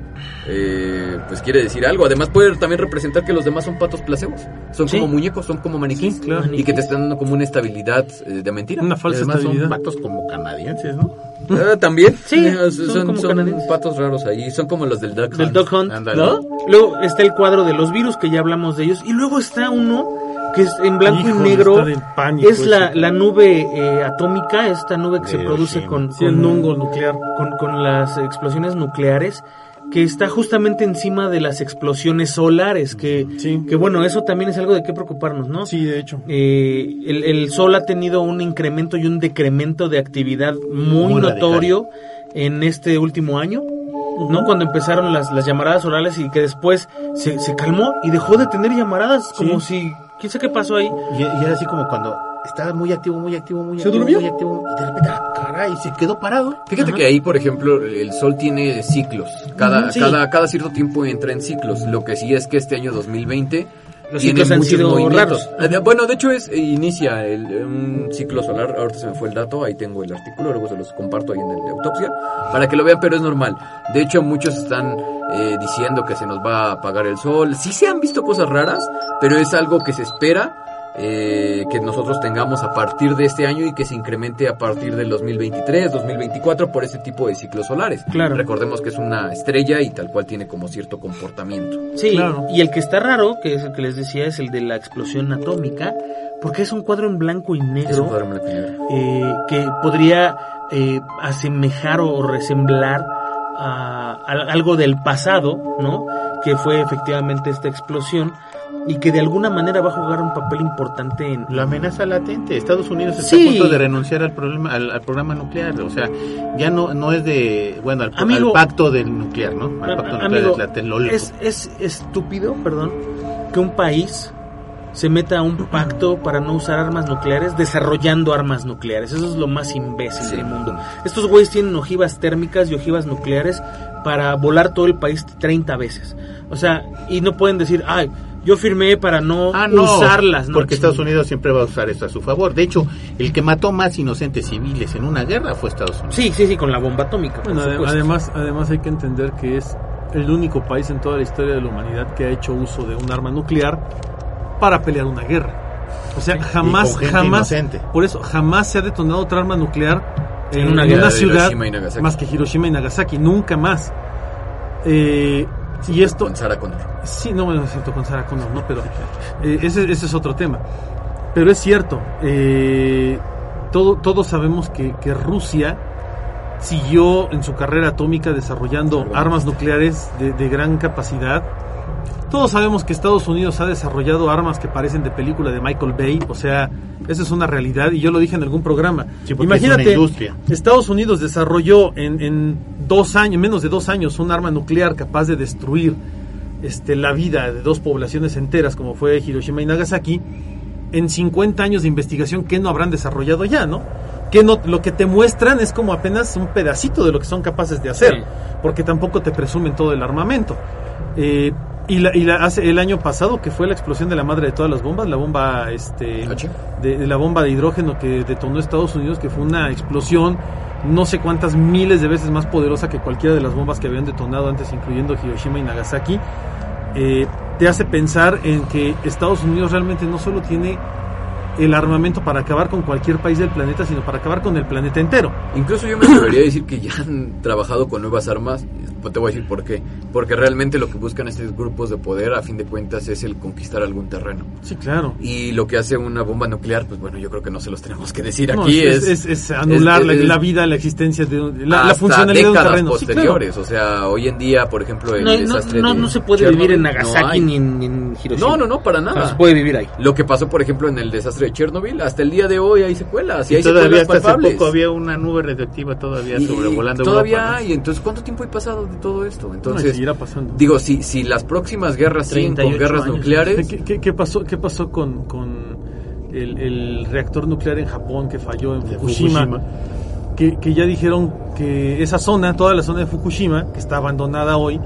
eh, pues quiere decir algo. Además puede también representar que los demás son patos placebos. Son Sí. como muñecos, son como maniquís. Sí, claro. Y que te están dando como una estabilidad eh, de mentira. Una falsa Además son estabilidad. patos como canadienses, ¿no? Ah, ¿También? Sí, son son, patos raros ahí. Son como los del Duck Del Hunt. Dog Hunt, Ándale. ¿no? Luego está el cuadro de los virus, que ya hablamos de ellos. Y luego está uno que es en blanco Híjole, y negro. está del pánico Es la, la nube eh, atómica, esta nube que se produce Hiroshima. con, Sí, el con- nungo nuclear. con, con las explosiones nucleares, que está justamente encima de las explosiones solares, que, Sí. que bueno, eso también es algo de qué preocuparnos, ¿no? Sí, de hecho. Eh, el, el sol ha tenido un incremento y un decremento de actividad muy, Muy notorio en este último año, ¿no? Cuando empezaron las, las llamaradas solares y que después se, se calmó y dejó de tener llamaradas, como si, quién sabe qué pasó ahí. Y, y era así como cuando estaba muy activo, muy activo, muy ¿Se activo, durmió? muy activo, y de repente, ah, caray, se quedó parado. Fíjate que ahí, por ejemplo, el sol tiene ciclos. Cada, sí. cada, cada cierto tiempo entra en ciclos. Lo que sí es que este año 2020 Los ciclos han sido raros. Eh, Bueno, de hecho es eh, inicia el- un ciclo solar. Ahorita se me fue el dato. Ahí tengo el artículo. Luego se los comparto ahí en el de autopsia para que lo vean. Pero es normal. De hecho, muchos están eh, diciendo que se nos va a apagar el sol. Sí se han visto cosas raras, pero es algo que se espera. Eh, que nosotros tengamos a partir de este año y que se incremente a partir del 2023, 2024 por este tipo de ciclos solares. Claro. Recordemos que es una estrella y tal cual tiene como cierto comportamiento. Sí, Claro. y el que está raro, que es el que les decía, es el de la explosión atómica, porque es un cuadro en blanco y Es un negro cuadro blanco y negro. eh, que podría eh, asemejar o resemblar a, a algo del pasado, ¿no? Que fue efectivamente esta explosión y que de alguna manera va a jugar un papel importante en... La amenaza latente. Estados Unidos está Sí. a punto de renunciar al problema, al, al programa nuclear. O sea, ya no, no es de, bueno, al, Amigo. al pacto del nuclear, ¿no? Al pacto a- nuclear amigo, es, es estúpido, perdón, que un país se meta a un pacto para no usar armas nucleares desarrollando armas nucleares. Eso es lo más imbécil Sí. del mundo. Estos güeyes tienen ojivas térmicas y ojivas nucleares para volar todo el país 30 veces. O sea, y no pueden decir, ay, yo firmé para no, Ah, no, usarlas. ¿no? porque Estados Unidos siempre va a usar esto a su favor. De hecho, el que mató más inocentes civiles en una guerra fue Estados Unidos. Sí, sí, sí, con la bomba atómica. por Bueno, además, además hay que entender que es el único país en toda la historia de la humanidad que ha hecho uso de un arma nuclear para pelear una guerra. O sea, jamás, jamás, inocente. por eso jamás se ha detonado otra arma nuclear en, En una una, ciudad más que Hiroshima y Nagasaki, nunca más. Eh, y esto, Con Sarah Connor. Sí, no me lo siento con Sarah Connor, ¿no? Pero eh, ese, ese es otro tema. Pero es cierto, eh, todo, todos sabemos que, que Rusia siguió en su carrera atómica desarrollando armas nucleares de, de gran capacidad. Todos sabemos que Estados Unidos ha desarrollado armas que parecen de película de Michael Bay, o sea, esa es una realidad y yo lo dije en algún programa. Sí, porque es una Imagínate, industria. Estados Unidos desarrolló en, en dos años, menos de dos años, un arma nuclear capaz de destruir este, la vida de dos poblaciones enteras como fue Hiroshima y Nagasaki. En 50 años de investigación, ¿qué no habrán desarrollado ya, no? Que no, lo que te muestran es como apenas un pedacito de lo que son capaces de hacer, Sí. porque tampoco te presumen todo el armamento. Eh, y la, y la- hace el año pasado, que fue la explosión de la madre de todas las bombas, la bomba este, de la bomba de hidrógeno que detonó Estados Unidos, que fue una explosión no sé cuántas miles de veces más poderosa que cualquiera de las bombas que habían detonado antes, incluyendo Hiroshima y Nagasaki, eh, te hace pensar en que Estados Unidos realmente no solo tiene el armamento para acabar con cualquier país del planeta, sino para acabar con el planeta entero. Incluso yo me atrevería a decir que ya han trabajado con nuevas armas. Pues te voy a decir por qué. Porque realmente lo que buscan estos grupos de poder, a fin de cuentas, es el conquistar algún terreno. Sí, claro. Y lo que hace una bomba nuclear, pues bueno, yo creo que no se los tenemos que decir No, aquí. es, es, es- es anular es- la, es- la vida, la existencia de un- la, la funcionalidad de un terreno. Sí, claro. posteriores. O sea, hoy en día, por ejemplo, el No, no, desastre no, de no se puede Chernobyl, vivir en no Nagasaki ni en, en Hiroshima. No, no, no, para No nada. se puede vivir ahí. Lo que pasó, por ejemplo, en el desastre de Chernobyl, hasta el día de hoy hay secuelas. Y, Y hay todavía secuelas hasta hace palpables. poco había una nube radioactiva todavía Y- sobrevolando Todavía Europa, ¿no? hay. Entonces, ¿cuánto tiempo hay pasado de todo esto? No, Entonces, seguirá pasando. digo, si, si las próximas guerras siguen con 38 guerras años. nucleares, ¿Qué, qué- qué pasó, qué pasó con, con el, el reactor nuclear en Japón que falló en Fukushima? Fukushima. Que, que ya dijeron que esa zona, toda la zona de Fukushima, que está abandonada hoy,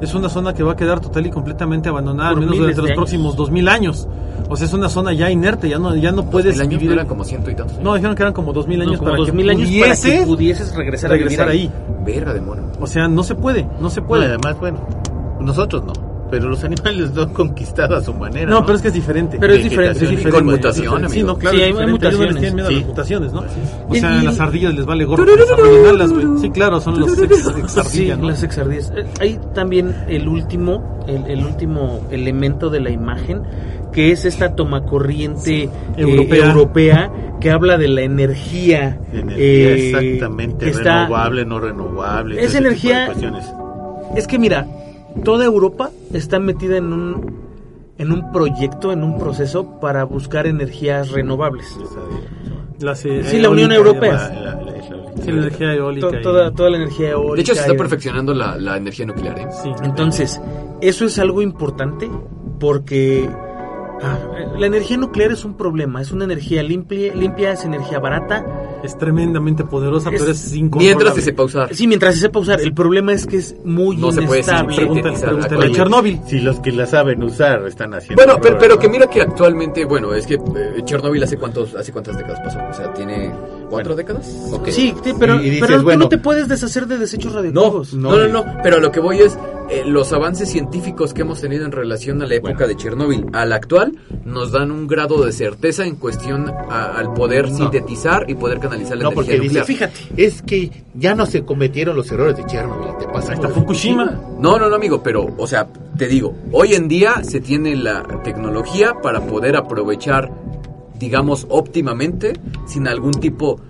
es una zona que va a quedar total y completamente abandonada, al Por menos miles durante los años. próximos 2000 años. O sea, es una zona ya inerte, ya no, ya no puedes el año vivir. eran como ciento y tantos. No, dijeron que eran como 2000 años No, como para dos que mil años para que pudiese pudieses regresar, a vivir regresar ahí. Verga de mono. O sea, no se puede, no se puede. además, bueno, nosotros no. Pero los animales lo han conquistado a su manera. No, pero es que es diferente. Pero es diferente, sí. y con mutación, Sí, no, claro. Sí, es hay- diferente. Mutaciones. tienen miedo a las Sí. mutaciones, ¿no? O sea, las ardillas les vale gorro. Las güey. Sí, claro, son los ex, ex Sí, las exardías. Eh, Hay también el último, el, el último elemento de la imagen, que es esta tomacorriente eh, Europea. europea. que habla de la energía, Energía eh, exactamente está- renovable, no renovable. Es energía-. Es que mira, toda Europa está metida en un en un proyecto, en un proceso para buscar energías renovables. Eh, Sí, la Unión Europea. La- la- la- la- Sí, la energía eólica. To- toda, toda la energía eólica. De hecho, se está perfeccionando la, la energía nuclear, ¿eh? Sí. Entonces, eso es algo importante porque ah, la energía nuclear es un problema, es una energía limpia, limpia es energía barata. Es tremendamente poderosa, Es- pero es incontrolable. Mientras se sepa usar. Sí, mientras se sepa usar, el problema es que es muy No se puede inestable. Pregúntale. Chernobyl. Si los que la saben usar están haciendo. Bueno, pero, pero que mira que actualmente, bueno, es que eh, Chernobyl hace cuántos, hace cuántas décadas pasó, o sea, tiene cuatro décadas. Sí, sí, pero, Y- y dices, pero tú bueno, no te puedes deshacer de desechos No, radioactivos. no, no, no, pero a lo que voy es eh, los avances científicos que hemos tenido en relación a la época Bueno. de Chernóbil a la actual nos dan un grado de certeza en cuestión a- al poder No. sintetizar y poder canalizar la No, energía porque dice, nuclear. fíjate, es que ya no se cometieron los errores de Chernobyl, te pasa con Fukushima. No, no, no, amigo, pero, o sea, te digo, hoy en día se tiene la tecnología para poder aprovechar, digamos, óptimamente, sin algún tipo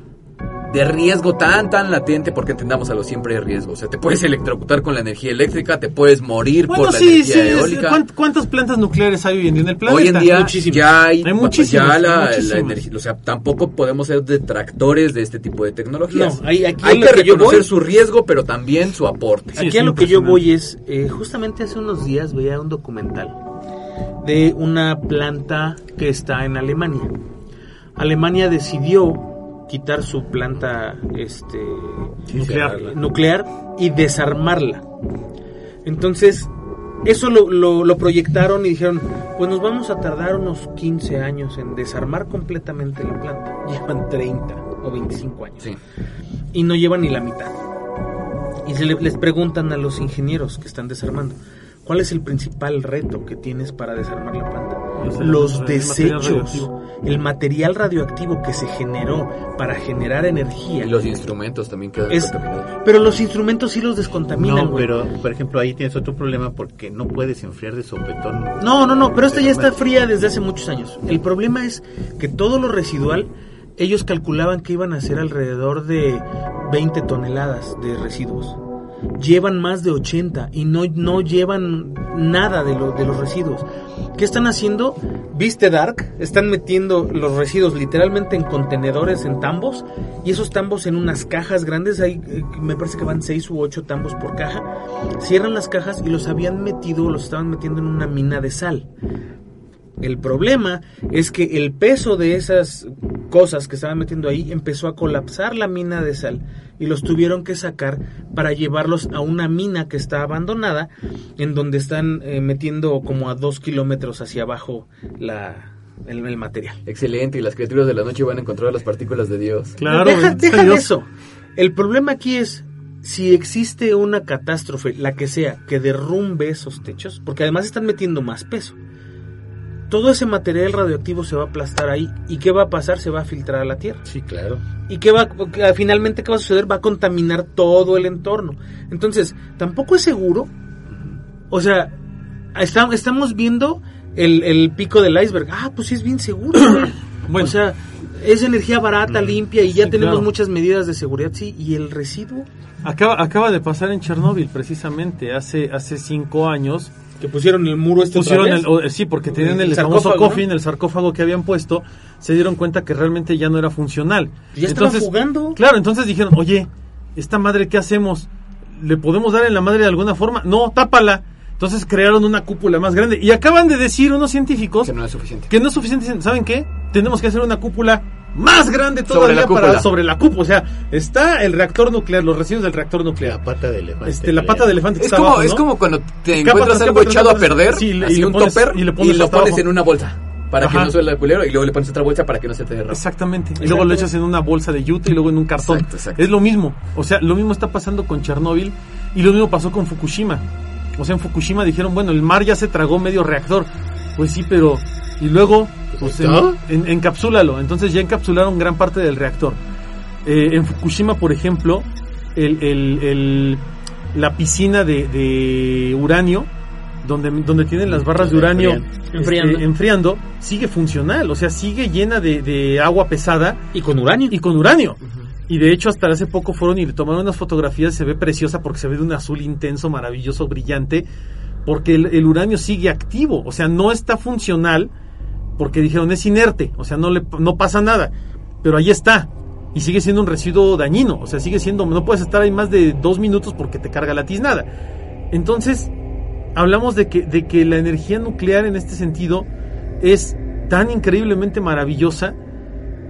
de riesgo tan, tan latente, porque entendamos a lo siempre hay riesgo. O sea, te puedes electrocutar con la energía eléctrica, te puedes morir Bueno, por la sí, energía eólica. ¿cuánt- ¿Cuántas plantas nucleares hay hoy en día en el planeta? Hoy en día Muchísimas. ya hay, Hay muchísimas, ya hay la, la muchísimas. energía, o sea, tampoco podemos ser detractores de este tipo de tecnologías. No, hay- aquí hay que reconocer voy- su riesgo, pero también su aporte. Sí, Aquí a lo que yo voy es, eh, justamente hace unos días veía un documental de una planta que está en Alemania. Alemania decidió quitar su planta este, Nuclear. nuclear y desarmarla. Entonces, eso lo, lo- lo proyectaron y dijeron, pues nos vamos a tardar unos 15 años en desarmar completamente la planta. Llevan 30 o 25 años Sí. y no llevan ni la mitad. Y se le- les preguntan a los ingenieros que están desarmando, ¿cuál es el principal reto que tienes para desarmar la planta? Los desechos, el material radioactivo que se generó para generar energía. Y los instrumentos también quedan Es- contaminados. Pero los instrumentos sí los descontaminan, No, pero por ejemplo ahí tienes otro problema porque no puedes enfriar de sopetón. No, no, no, pero esta ya está fría desde hace muchos años. El problema es que todo lo residual, ellos calculaban que iban a ser alrededor de 20 toneladas de residuos. Llevan más de 80 y no, no llevan nada de, lo, de los residuos. ¿Qué están haciendo? ¿Viste Dark? Están metiendo los residuos literalmente en contenedores, en tambos, y esos tambos en unas cajas grandes, hay, eh, me parece que van 6 u 8 tambos por caja, cierran las cajas y los habían metido, los estaban metiendo en una mina de sal. El problema es que el peso de esas cosas que estaban metiendo ahí empezó a colapsar la mina de sal y los tuvieron que sacar para llevarlos a una mina que está abandonada en donde están eh, metiendo como a dos kilómetros hacia abajo la, el, el material. Excelente, y las criaturas de la noche van a encontrar las partículas de Dios. Claro, deja, deja de eso. El problema aquí es si existe una catástrofe, la que sea, que derrumbe esos techos, porque además están metiendo más peso. Todo ese material radioactivo se va a aplastar ahí y qué va a pasar se va a filtrar a la tierra Sí, claro. y qué va finalmente qué va a suceder va a contaminar todo el entorno entonces tampoco es seguro o sea está- estamos viendo el, el pico del iceberg ah pues sí es bien seguro. Bueno. o sea es energía barata limpia y ya Sí, tenemos claro. muchas medidas de seguridad sí y el residuo Acaba, acaba de pasar en Chernóbil, precisamente, hace, hace cinco años. Que pusieron el muro este Pusieron otra el, vez. sí, porque tenían el, El famoso sarcófago, coffin, ¿no? el sarcófago que habían puesto, se dieron cuenta que realmente ya no era funcional. Ya estaba jugando. Claro, entonces dijeron, oye, esta madre, ¿qué hacemos? ¿Le podemos dar en la madre de alguna forma? No, tápala. Entonces crearon una cúpula más grande. Y acaban de decir unos científicos Que no es suficiente. que no es suficiente. ¿Saben qué? Tenemos que hacer una cúpula más grande Sobre todavía la para sobre la cúpula. O sea, está el reactor nuclear, los residuos del reactor nuclear. La pata de elefante. Este, la pata de elefante que Es está como, abajo, es como cuando te encuentras tras algo echado a perder, sí, así y le un pones- topper, y y, le pones lo hasta pones abajo. en una bolsa para que no suela el culero y luego le pones otra bolsa para que no se te derrame. Exactamente. Y luego lo echas en una bolsa de yute y luego en un cartón. Exacto, exacto. Es lo mismo. O sea, lo mismo está pasando con Chernóbil y lo mismo pasó con Fukushima. O sea, en Fukushima dijeron, bueno, el mar ya se tragó medio reactor. Pues sí, pero... Y luego, pues en- ¿Está? en- encapsúlalo. Entonces ya encapsularon gran parte del reactor. Eh, en Fukushima, por ejemplo, el, el- el- la piscina de, de uranio, donde, donde tienen las barras de uranio este, Enfriando. enfriando, sigue funcional. O sea, sigue llena de, de agua pesada Y con uranio. y con uranio. Y de hecho hasta hace poco fueron y le tomaron unas fotografías, se ve preciosa porque se ve de un azul intenso, maravilloso, brillante, porque el, el uranio sigue activo, o sea, no está funcional porque dijeron es inerte, o sea, no le no pasa nada, pero ahí está y sigue siendo un residuo dañino, o sea, sigue siendo no puedes estar ahí más de dos minutos porque te carga la tiznada. Entonces hablamos de que de que la energía nuclear en este sentido es tan increíblemente maravillosa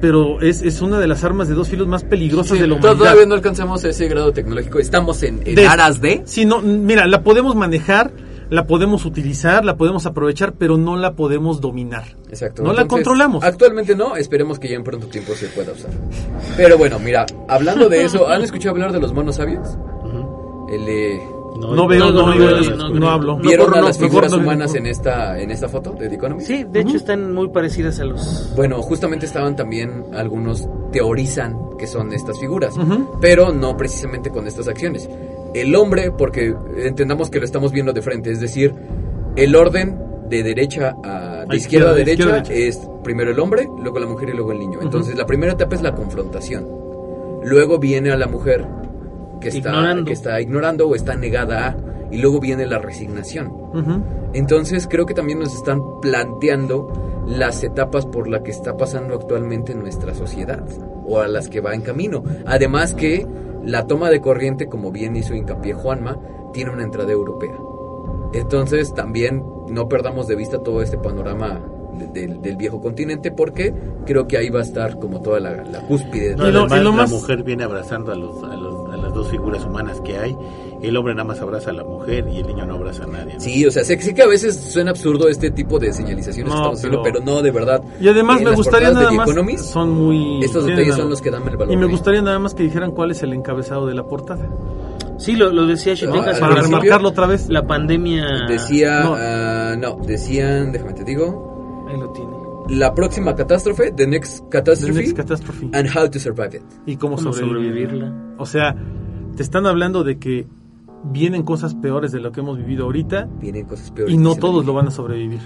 pero es, es una de las armas de dos filos más peligrosas Sí, de la humanidad. todavía no alcanzamos ese grado tecnológico. Estamos en, en De- aras de. Sí, no, mira, la podemos manejar, la podemos utilizar, la podemos aprovechar, pero no la podemos dominar. Exacto. No la controlamos. Actualmente no, esperemos que ya en pronto tiempo se pueda usar. Pero bueno, mira, hablando de eso, ¿han escuchado hablar de los monos sabios? El, No, veo, no, no, oigo, no, no, no, no. hablo. ¿Vieron a no, las figuras no- humanas en esta, en esta foto de The Economist? Sí, de hecho están muy parecidas a los... Bueno, justamente estaban también algunos teorizan que son estas figuras, pero no precisamente con estas acciones. El hombre, porque entendamos que lo estamos viendo de frente, es decir, el orden de derecha a de A izquierda a izquierda, derecha izquierda a derecha. es primero el hombre, luego la mujer y luego el niño. Entonces, la primera etapa es la confrontación. Luego viene a la mujer que está Ignorando. que está ignorando o está negada a y luego viene la resignación. Entonces creo que también nos están planteando las etapas por las que está pasando actualmente nuestra sociedad o a las que va en camino. Además que la toma de corriente, como bien hizo hincapié Juanma, tiene una entrada europea. Entonces también no perdamos de vista todo este panorama de- del- del viejo continente porque creo que ahí va a estar como toda la, la cúspide. de No, Y lo- además, y lo la mujer viene abrazando a, los, a, los- a las dos figuras humanas que hay. El hombre nada más abraza a la mujer y el niño no abraza a nadie. ¿no? Sí, o sea, sé, sé que a veces suena absurdo este tipo de señalizaciones No, que estamos haciendo, pero- pero no, de verdad. Y además me gustaría nada The más, Economist, son muy... Estos detalles son los que dan el valor. Y me gustaría nada más que dijeran cuál es el encabezado de la portada. Sí, lo, lo decía. Ah, hace Para al rato. remarcarlo otra vez. La pandemia... Decía, No. ah, no, decían, déjame te digo, Ahí lo tiene. la próxima catástrofe, the next The catastrophe, Next Catastrophe. and how to survive it. Y cómo, ¿Cómo sobrevivir. sobrevivirla? O sea, te están hablando de que vienen cosas peores de lo que hemos vivido ahorita Vienen cosas peores. y no todos lo van a sobrevivir.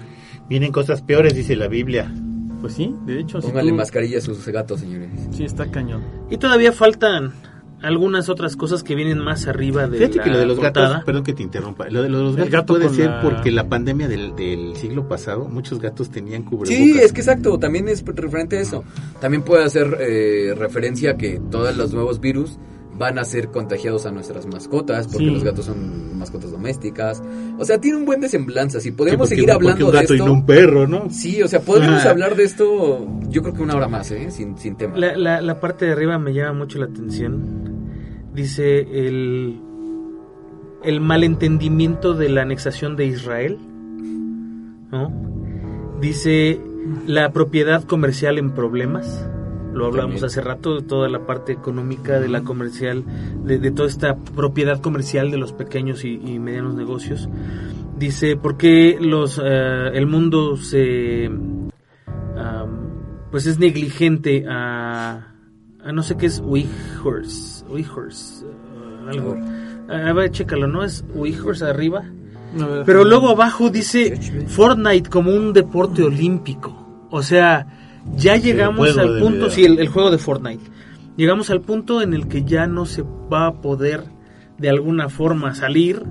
Vienen cosas peores, dice la Biblia. Pues sí, de hecho, si Pónganle tú- mascarilla a sus gatos, señores. sí está cañón. Y todavía faltan algunas otras cosas que vienen más arriba de Fíjate la que lo de los portada. gatos, perdón que te interrumpa, lo de los gatos gato puede ser la- porque la pandemia del, del siglo pasado, muchos gatos tenían cubrebocas. Sí, es que exacto, también es referente a eso. También puede hacer eh, referencia a que todos los nuevos virus van a ser contagiados a nuestras mascotas, porque Sí. los gatos son mascotas domésticas. O sea, tiene un buen de semblanza. Si Sí, podemos porque- seguir hablando un de gato esto. y no un perro, ¿no? Sí, o sea, podemos Ah. hablar de esto, yo creo que una hora más, ¿eh? Sin, sin tema. La, la, la parte de arriba me llama mucho la atención. Dice el, el malentendimiento de la anexación de Israel. ¿no? Dice la propiedad comercial en problemas. Lo hablamos También. hace rato de toda la parte económica de la comercial, de, de toda esta propiedad comercial de los pequeños y, y medianos negocios. Dice, ¿por qué los, eh, el mundo se, am, pues es negligente a, a no sé qué es Uyghurs, Uyghurs, eh, algo. A ver, chécalo, ¿no? Es Uyghurs arriba. Pero luego abajo dice Fortnite como un deporte olímpico. O sea, ya llegamos al punto, video. sí, el, el juego de Fortnite. Llegamos al punto en el que ya no se va a poder de alguna forma salir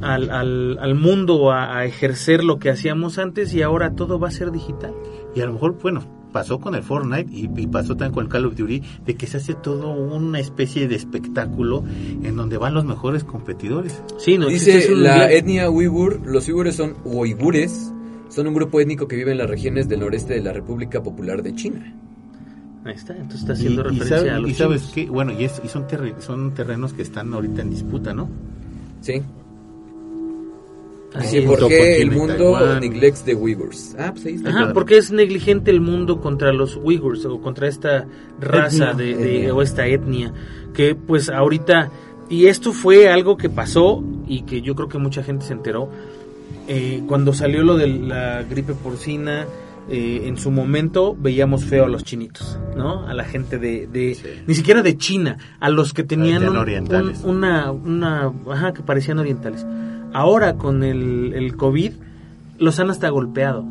al, al, al mundo a, a ejercer lo que hacíamos antes y ahora todo va a ser digital. Y a lo mejor, bueno, pasó con el Fortnite y, y pasó también con el Call of Duty, de que se hace todo una especie de espectáculo en donde van los mejores competidores. Sí, no, Dice este la etnia uigur, los uigures son uigures, son un grupo étnico que vive en las regiones del noreste de la República Popular de China. Ahí está, entonces está Y, haciendo y referencia sabe- a los y sabes chinos. qué, bueno, y, es, y son, son terrenos que están ahorita en disputa, ¿no? ¿Sí? Así es. ¿por qué el y mundo neglects de uigurs? Ah, pues ahí está. Ajá, porque es negligente el mundo contra los uigurs o contra esta raza Etnia. de, de- Etnia. o esta etnia que pues ahorita y esto fue algo que pasó y que yo creo que mucha gente se enteró. Eh, cuando salió lo de la gripe porcina, eh, en su momento veíamos feo a los chinitos, ¿no? A la gente de, de Sí. ni siquiera de China, a los que tenían un- una, una, ajá, que parecían orientales. Ahora con el, el COVID los han hasta golpeado.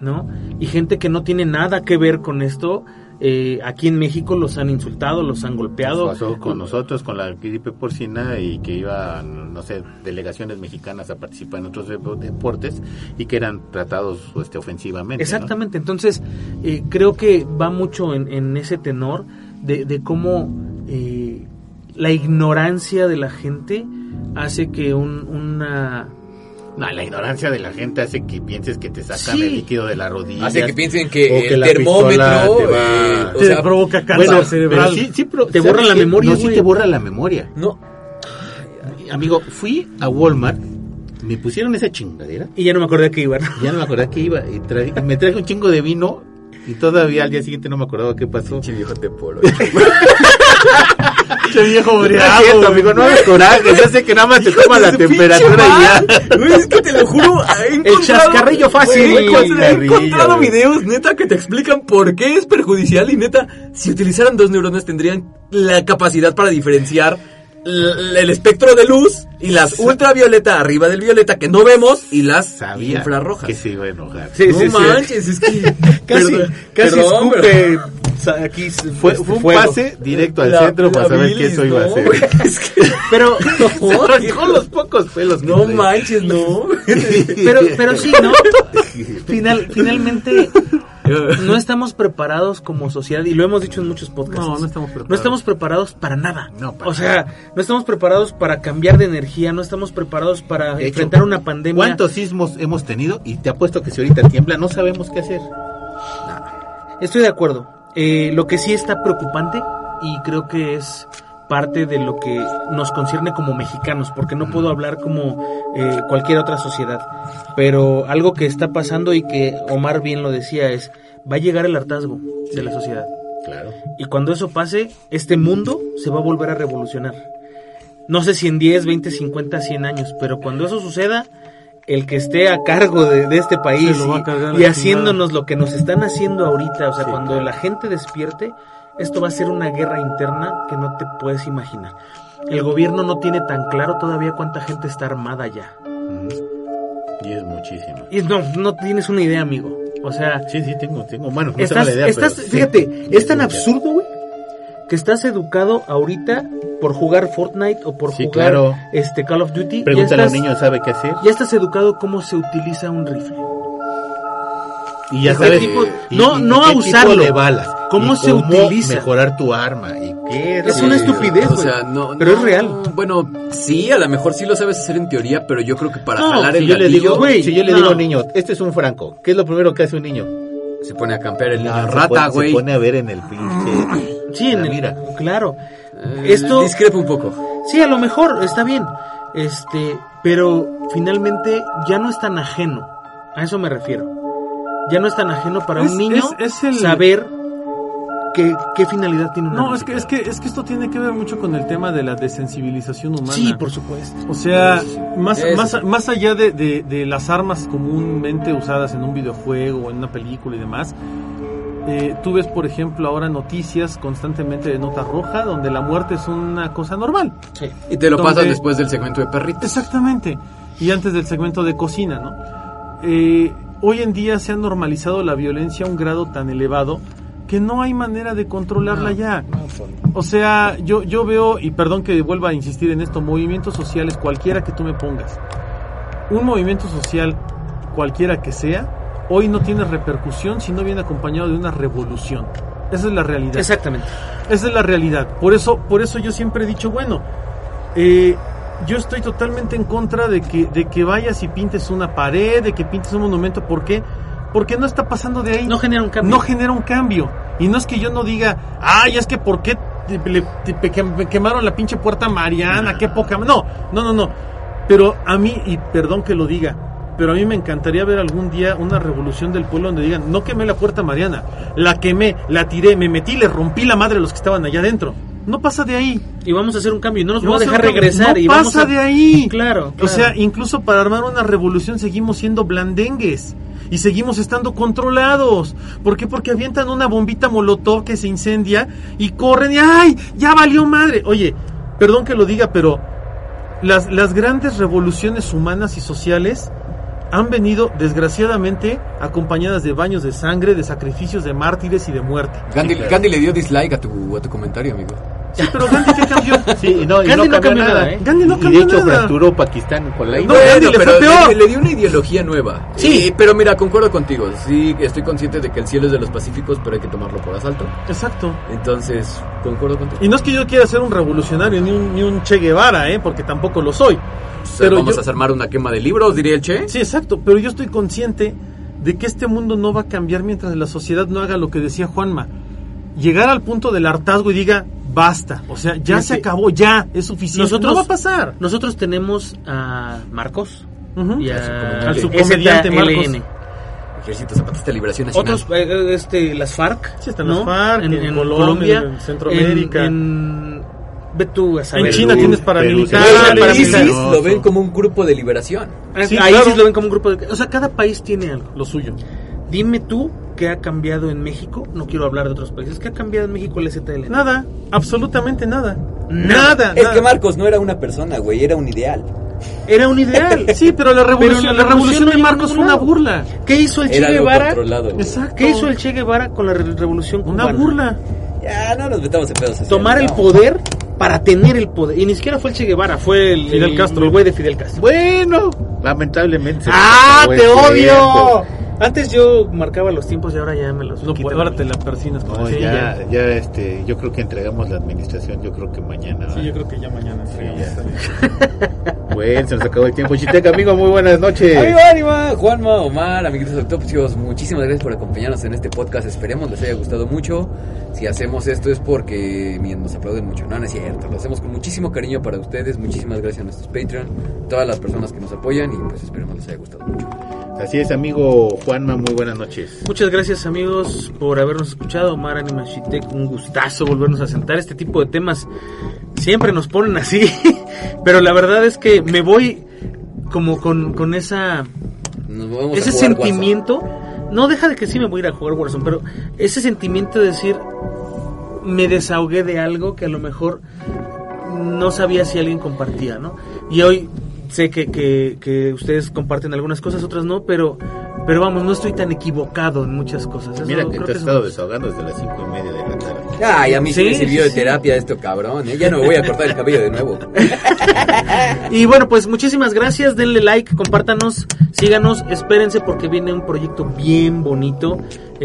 ¿no? Y gente que no tiene nada que ver con esto, eh, aquí en México los han insultado, los han golpeado. Pasó con nosotros, con la gripe porcina y que iban, no sé, delegaciones mexicanas a participar en otros depo- deportes y que eran tratados este, ofensivamente. ¿no? Exactamente, entonces eh, creo que va mucho en, en ese tenor de, de cómo eh, la ignorancia de la gente hace que un- una... No, la ignorancia de la gente hace que pienses que te sacan Sí. el líquido de la rodilla. Hace que piensen que, o que el la termómetro te va- eh, o Te sea, provoca cáncer Bueno, cerebral. pero sí, sí, pero Te ¿sabes borra la memoria, No, sí te borra la memoria. no Amigo, fui a Walmart, me pusieron esa chingadera, Y ya no me acordé que iban. ya no me acordaba que iba, y, tra- y me traje un chingo de vino y todavía al día siguiente no me acordaba qué pasó. Pinche viejo de polo. Che viejo No briago. cierto, amigo, no hagas coraje, yo sé que nada más te toma la temperatura y ya. Güey, es que te lo juro, he encontrado- chascarrillo fácil. Güey, he encontrado- videos, neta, que te explican por qué es perjudicial y neta, si utilizaran dos neuronas tendrían la capacidad para diferenciar el espectro de luz y las ultravioleta arriba del violeta que no vemos y las Sabía infrarrojas. que se iba a enojar. Sí, no sí, sí. manches, es que Casi, Perdón, casi perdón, escupe sa- aquí s- Fue, fue un fuego. pase directo al La- centro para la saber que bilis, eso iba a no, ser. güey, es que- Pero, Con los pocos pelos no manches, no. pero, pero sí, ¿no? Final, finalmente, no estamos preparados como sociedad, y lo hemos dicho en muchos podcasts. No, no estamos preparados. No estamos preparados para nada. No, para o sea, no estamos preparados para cambiar de energía, no estamos preparados para De hecho, enfrentar una pandemia. ¿Cuántos sismos hemos tenido? Y te apuesto que si ahorita tiembla, no sabemos qué hacer. Estoy de acuerdo. Eh, lo que sí está preocupante y creo que es parte de lo que nos concierne como mexicanos, porque no puedo hablar como eh, cualquier otra sociedad. Pero algo que está pasando y que Omar bien lo decía es, va a llegar el hartazgo de la sociedad. Claro. Y cuando eso pase, este mundo se va a volver a revolucionar. No sé si en 10, 20, 50, 100 años, pero cuando eso suceda, el que esté a cargo de, de este país y- haciéndonos lo que nos están haciendo ahorita, o sea, Sí, cuando claro. la gente despierte, esto va a ser una guerra interna que no te puedes imaginar. El gobierno no tiene tan claro todavía cuánta gente está armada ya. Y es muchísimo. Y no, no tienes una idea, amigo. O sea, Sí, sí, tengo, tengo. Bueno, no estás, tengo la idea, estás- pero sí. fíjate, es tan absurdo, güey, que estás educado ahorita por jugar Fortnite o por Sí, jugar claro. este Call of Duty. Pregúntale a estás, un niño, ¿sabe qué hacer? ya estás educado cómo se utiliza un rifle. Y ya ¿Qué sabes. tipo- no- y- no a usarlo. tipo de balas. ¿Cómo se utiliza? Mejorar tu arma. ¿Y qué Es una estupidez, O güey. sea, no, Pero es real. Bueno, sí, a lo mejor sí lo sabes hacer en teoría, pero yo creo que para No, jalar Si el yo le digo, si yo le no. digo a un niño, este es un franco, ¿qué es lo primero que hace un niño? se pone a campear el niño Ah, se rata, güey. Se pone a ver en el pinche. Sí, en el- mira. claro. Eh, Esto- discrepo un poco. Sí, a lo mejor está bien. Este, pero finalmente ya no es tan ajeno. A eso me refiero. Ya no es tan ajeno para Es- un niño es- es el- saber qué, qué finalidad tiene una No, es que, es que es que esto tiene que ver mucho con el tema de la desensibilización humana. Sí, por supuesto. O sea, más, Eso más, más allá de, de- de las armas comúnmente usadas en un videojuego o en una película y demás, eh, tú ves, por ejemplo, ahora noticias constantemente de nota roja donde la muerte es una cosa normal. Sí. Y te lo Donde- pasan después del segmento de perritos. Exactamente. Y antes del segmento de cocina, ¿no? Eh, hoy en día se ha normalizado la violencia a un grado tan elevado que no hay manera de controlarla ya. O sea, yo, yo veo, y perdón que vuelva a insistir en esto, movimientos sociales, cualquiera que tú me pongas. Un movimiento social, cualquiera que sea, hoy no tiene repercusión si no viene acompañado de una revolución. Esa es la realidad. Exactamente. Esa es la realidad. Por eso, por eso yo siempre he dicho, bueno, eh, yo estoy totalmente en contra de que, de que vayas y pintes una pared, de que pintes un monumento. ¿Por qué? Porque no está pasando de ahí. No genera un cambio. No genera un cambio. Y no es que yo no diga, ay, es que ¿por qué te- le- te- me quemaron la pinche puerta Mariana? Qué poca. No, no, no, no. Pero a mí, y perdón que lo diga, pero a mí me encantaría ver algún día una revolución del pueblo donde digan, no quemé la puerta Mariana, la quemé, la tiré, me metí, le rompí la madre a los que estaban allá adentro. No pasa de ahí. Y vamos a hacer un cambio y no nos vamos a dejar regresar. No y vamos pasa a... de ahí. Claro, O sea, incluso para armar una revolución seguimos siendo blandengues. Y seguimos estando controlados. ¿Por qué? Porque avientan una bombita molotov que se incendia y corren y ¡ay! ¡Ya valió madre! Oye, perdón que lo diga, pero las, las grandes revoluciones humanas y sociales han venido, desgraciadamente, acompañadas de baños de sangre, de sacrificios de mártires y de muerte. Gandhi, claro. Gandhi le dio dislike a tu, a tu comentario, amigo. Sí, pero Gandhi, ¿qué cambió? Sí, y no, y Gandhi no no cambió nada. nada, ¿eh? Gandhi no y cambió de hecho nada. fracturó Pakistán con la No, India. Gandhi le fue peor. le, le dio una ideología nueva. Sí. Y- pero mira, concuerdo contigo. Sí, estoy consciente de que el cielo es de los pacíficos, pero hay que tomarlo por asalto. Exacto. Entonces, concuerdo contigo. Y no es que yo quiera ser un revolucionario ni un, ni un Che Guevara, ¿eh? porque tampoco lo soy. Pero Vamos yo- a armar una quema de libros, diría el Che. Sí, exacto, pero yo estoy consciente de que este mundo no va a cambiar mientras la sociedad no haga lo que decía Juanma. Llegar al punto del hartazgo y diga, basta, o sea, ya se acabó, ya, es suficiente. Nosotros- no va a pasar. Nosotros tenemos a Marcos Ujú. y Al a Al subcomediante Marcos. Ejército Zapatista de Liberación Nacional. Otros, eh, eh, este, las FARC. Sí, están ¿no? las FARC, en Colombia, en Centroamérica. En, en- ve tú a saber. En China Perú, tienes paramilitares. Paramilitares. ISIS lo ven como un grupo de liberación. Ah, Sí, Ahí claro. sí lo ven como un grupo de... O sea, cada país tiene algo. Lo suyo. Dime tú qué ha cambiado en México. No quiero hablar de otros países. ¿Qué ha cambiado en México el STLN? Nada, absolutamente nada. Nada. Nada. Es nada. que Marcos no era una persona, güey, era un ideal. Era un ideal. Sí, pero la revolución, Pero la revolución de Marcos fue una burla. ¿Qué hizo el Che Era Guevara? Exacto. ¿Qué hizo el Che Guevara con la re- revolución Una cubana? burla. Ya, no nos metamos en pedos. Tomar el no. poder para tener el poder. Y ni siquiera fue el Che Guevara, fue el Fidel el- Castro. El güey de Fidel Castro. Bueno, lamentablemente. ¡Ah, te odio! tiempo. Antes yo marcaba los tiempos y ahora ya me los No, quito. pues, ahora te la persinas. No, Sí, ya, ya, este, yo creo que entregamos la administración, yo creo que mañana. Sí, yo creo que ya mañana. Sí, ya. Bueno, se nos acabó el tiempo. Chiteca, amigo, muy buenas noches. Amigo Ánima, Juanma, Omar, amiguitos autopsios, muchísimas gracias por acompañarnos en este podcast. Esperemos les haya gustado mucho. Si hacemos esto es porque miren, nos aplauden mucho. No, no es cierto. Lo hacemos con muchísimo cariño para ustedes. Muchísimas gracias a nuestros Patreon, todas las personas que nos apoyan y pues esperemos les haya gustado mucho. Así es, amigo Juanma, muy buenas noches. Muchas gracias amigos por habernos escuchado. Omar Anima Shitek, un gustazo volvernos a sentar. Este tipo de temas siempre nos ponen así. Pero la verdad es que me voy como con, con esa Nos ese sentimiento. No deja de que sí me voy a ir a jugar Warzone, pero ese sentimiento de decir me desahogué de algo que a lo mejor no sabía si alguien compartía, ¿no? Y hoy sé que, que, que ustedes comparten algunas cosas, otras no, pero pero vamos, no estoy tan equivocado en muchas cosas. Eso Mira que creo te has es estado desahogando desde las cinco y media de la tarde. Ay, a mí sí, Sí, me sirvió de terapia esto, cabrón. ¿eh? Ya no me voy a cortar el cabello de nuevo. Y bueno, pues muchísimas gracias, denle like, compártanos, síganos, espérense porque viene un proyecto bien bonito,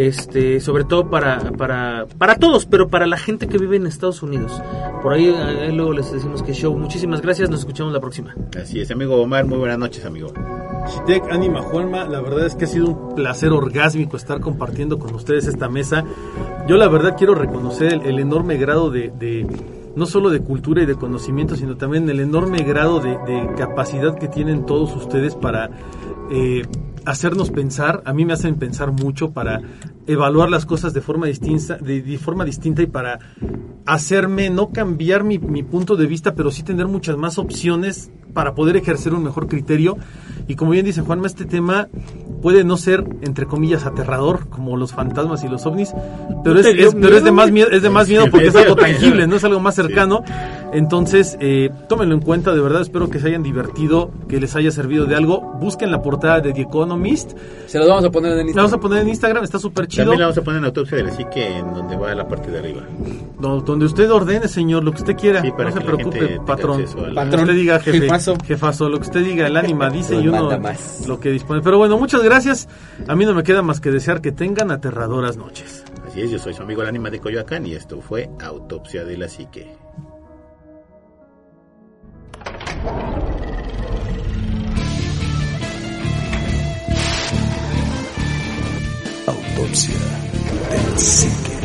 este, sobre todo para, para, para todos, pero para la gente que vive en Estados Unidos. Por ahí, eh, luego les decimos que show. Muchísimas gracias, nos escuchamos la próxima. Así es, amigo Omar, muy buenas noches, amigo. Shitek, Anima, Juanma, la verdad es que ha sido un placer orgásmico estar compartiendo con ustedes esta mesa. Yo la verdad quiero reconocer el, el enorme grado de, de- no solo de cultura y de conocimiento, sino también el enorme grado de, de capacidad que tienen todos ustedes para eh, hacernos pensar. A mí me hacen pensar mucho para evaluar las cosas de forma distinta, de, de forma distinta y para hacerme no cambiar mi, mi punto de vista, pero sí tener muchas más opciones para poder ejercer un mejor criterio. Y como bien dice Juanma, este tema puede no ser, entre comillas, aterrador, como los fantasmas y los ovnis, pero ¿No es, es- pero es de más miedo, es de más miedo porque es algo tangible, no es algo más cercano. Entonces, eh, tómenlo en cuenta, de verdad, espero que se hayan divertido, que les haya servido de algo. Busquen la portada de The Economist. Se los vamos a poner en el La vamos a Instagram. poner en Instagram, está súper chido. También la vamos a poner en autopsia de la psique en donde va la parte de arriba. No, donde usted ordene, señor, lo que usted quiera. Sí, para no se la preocupe, gente patrón. Patrón, usted diga, jefe. jefazo. Jefazo, lo que usted diga, el ánima dice y uno más. lo que dispone. Pero bueno, muchas gracias. A mí no me queda más que desear que tengan aterradoras noches. Así es, yo soy su amigo el ánima de Coyoacán y esto fue Autopsia de la Psique. Autopsia de la psique.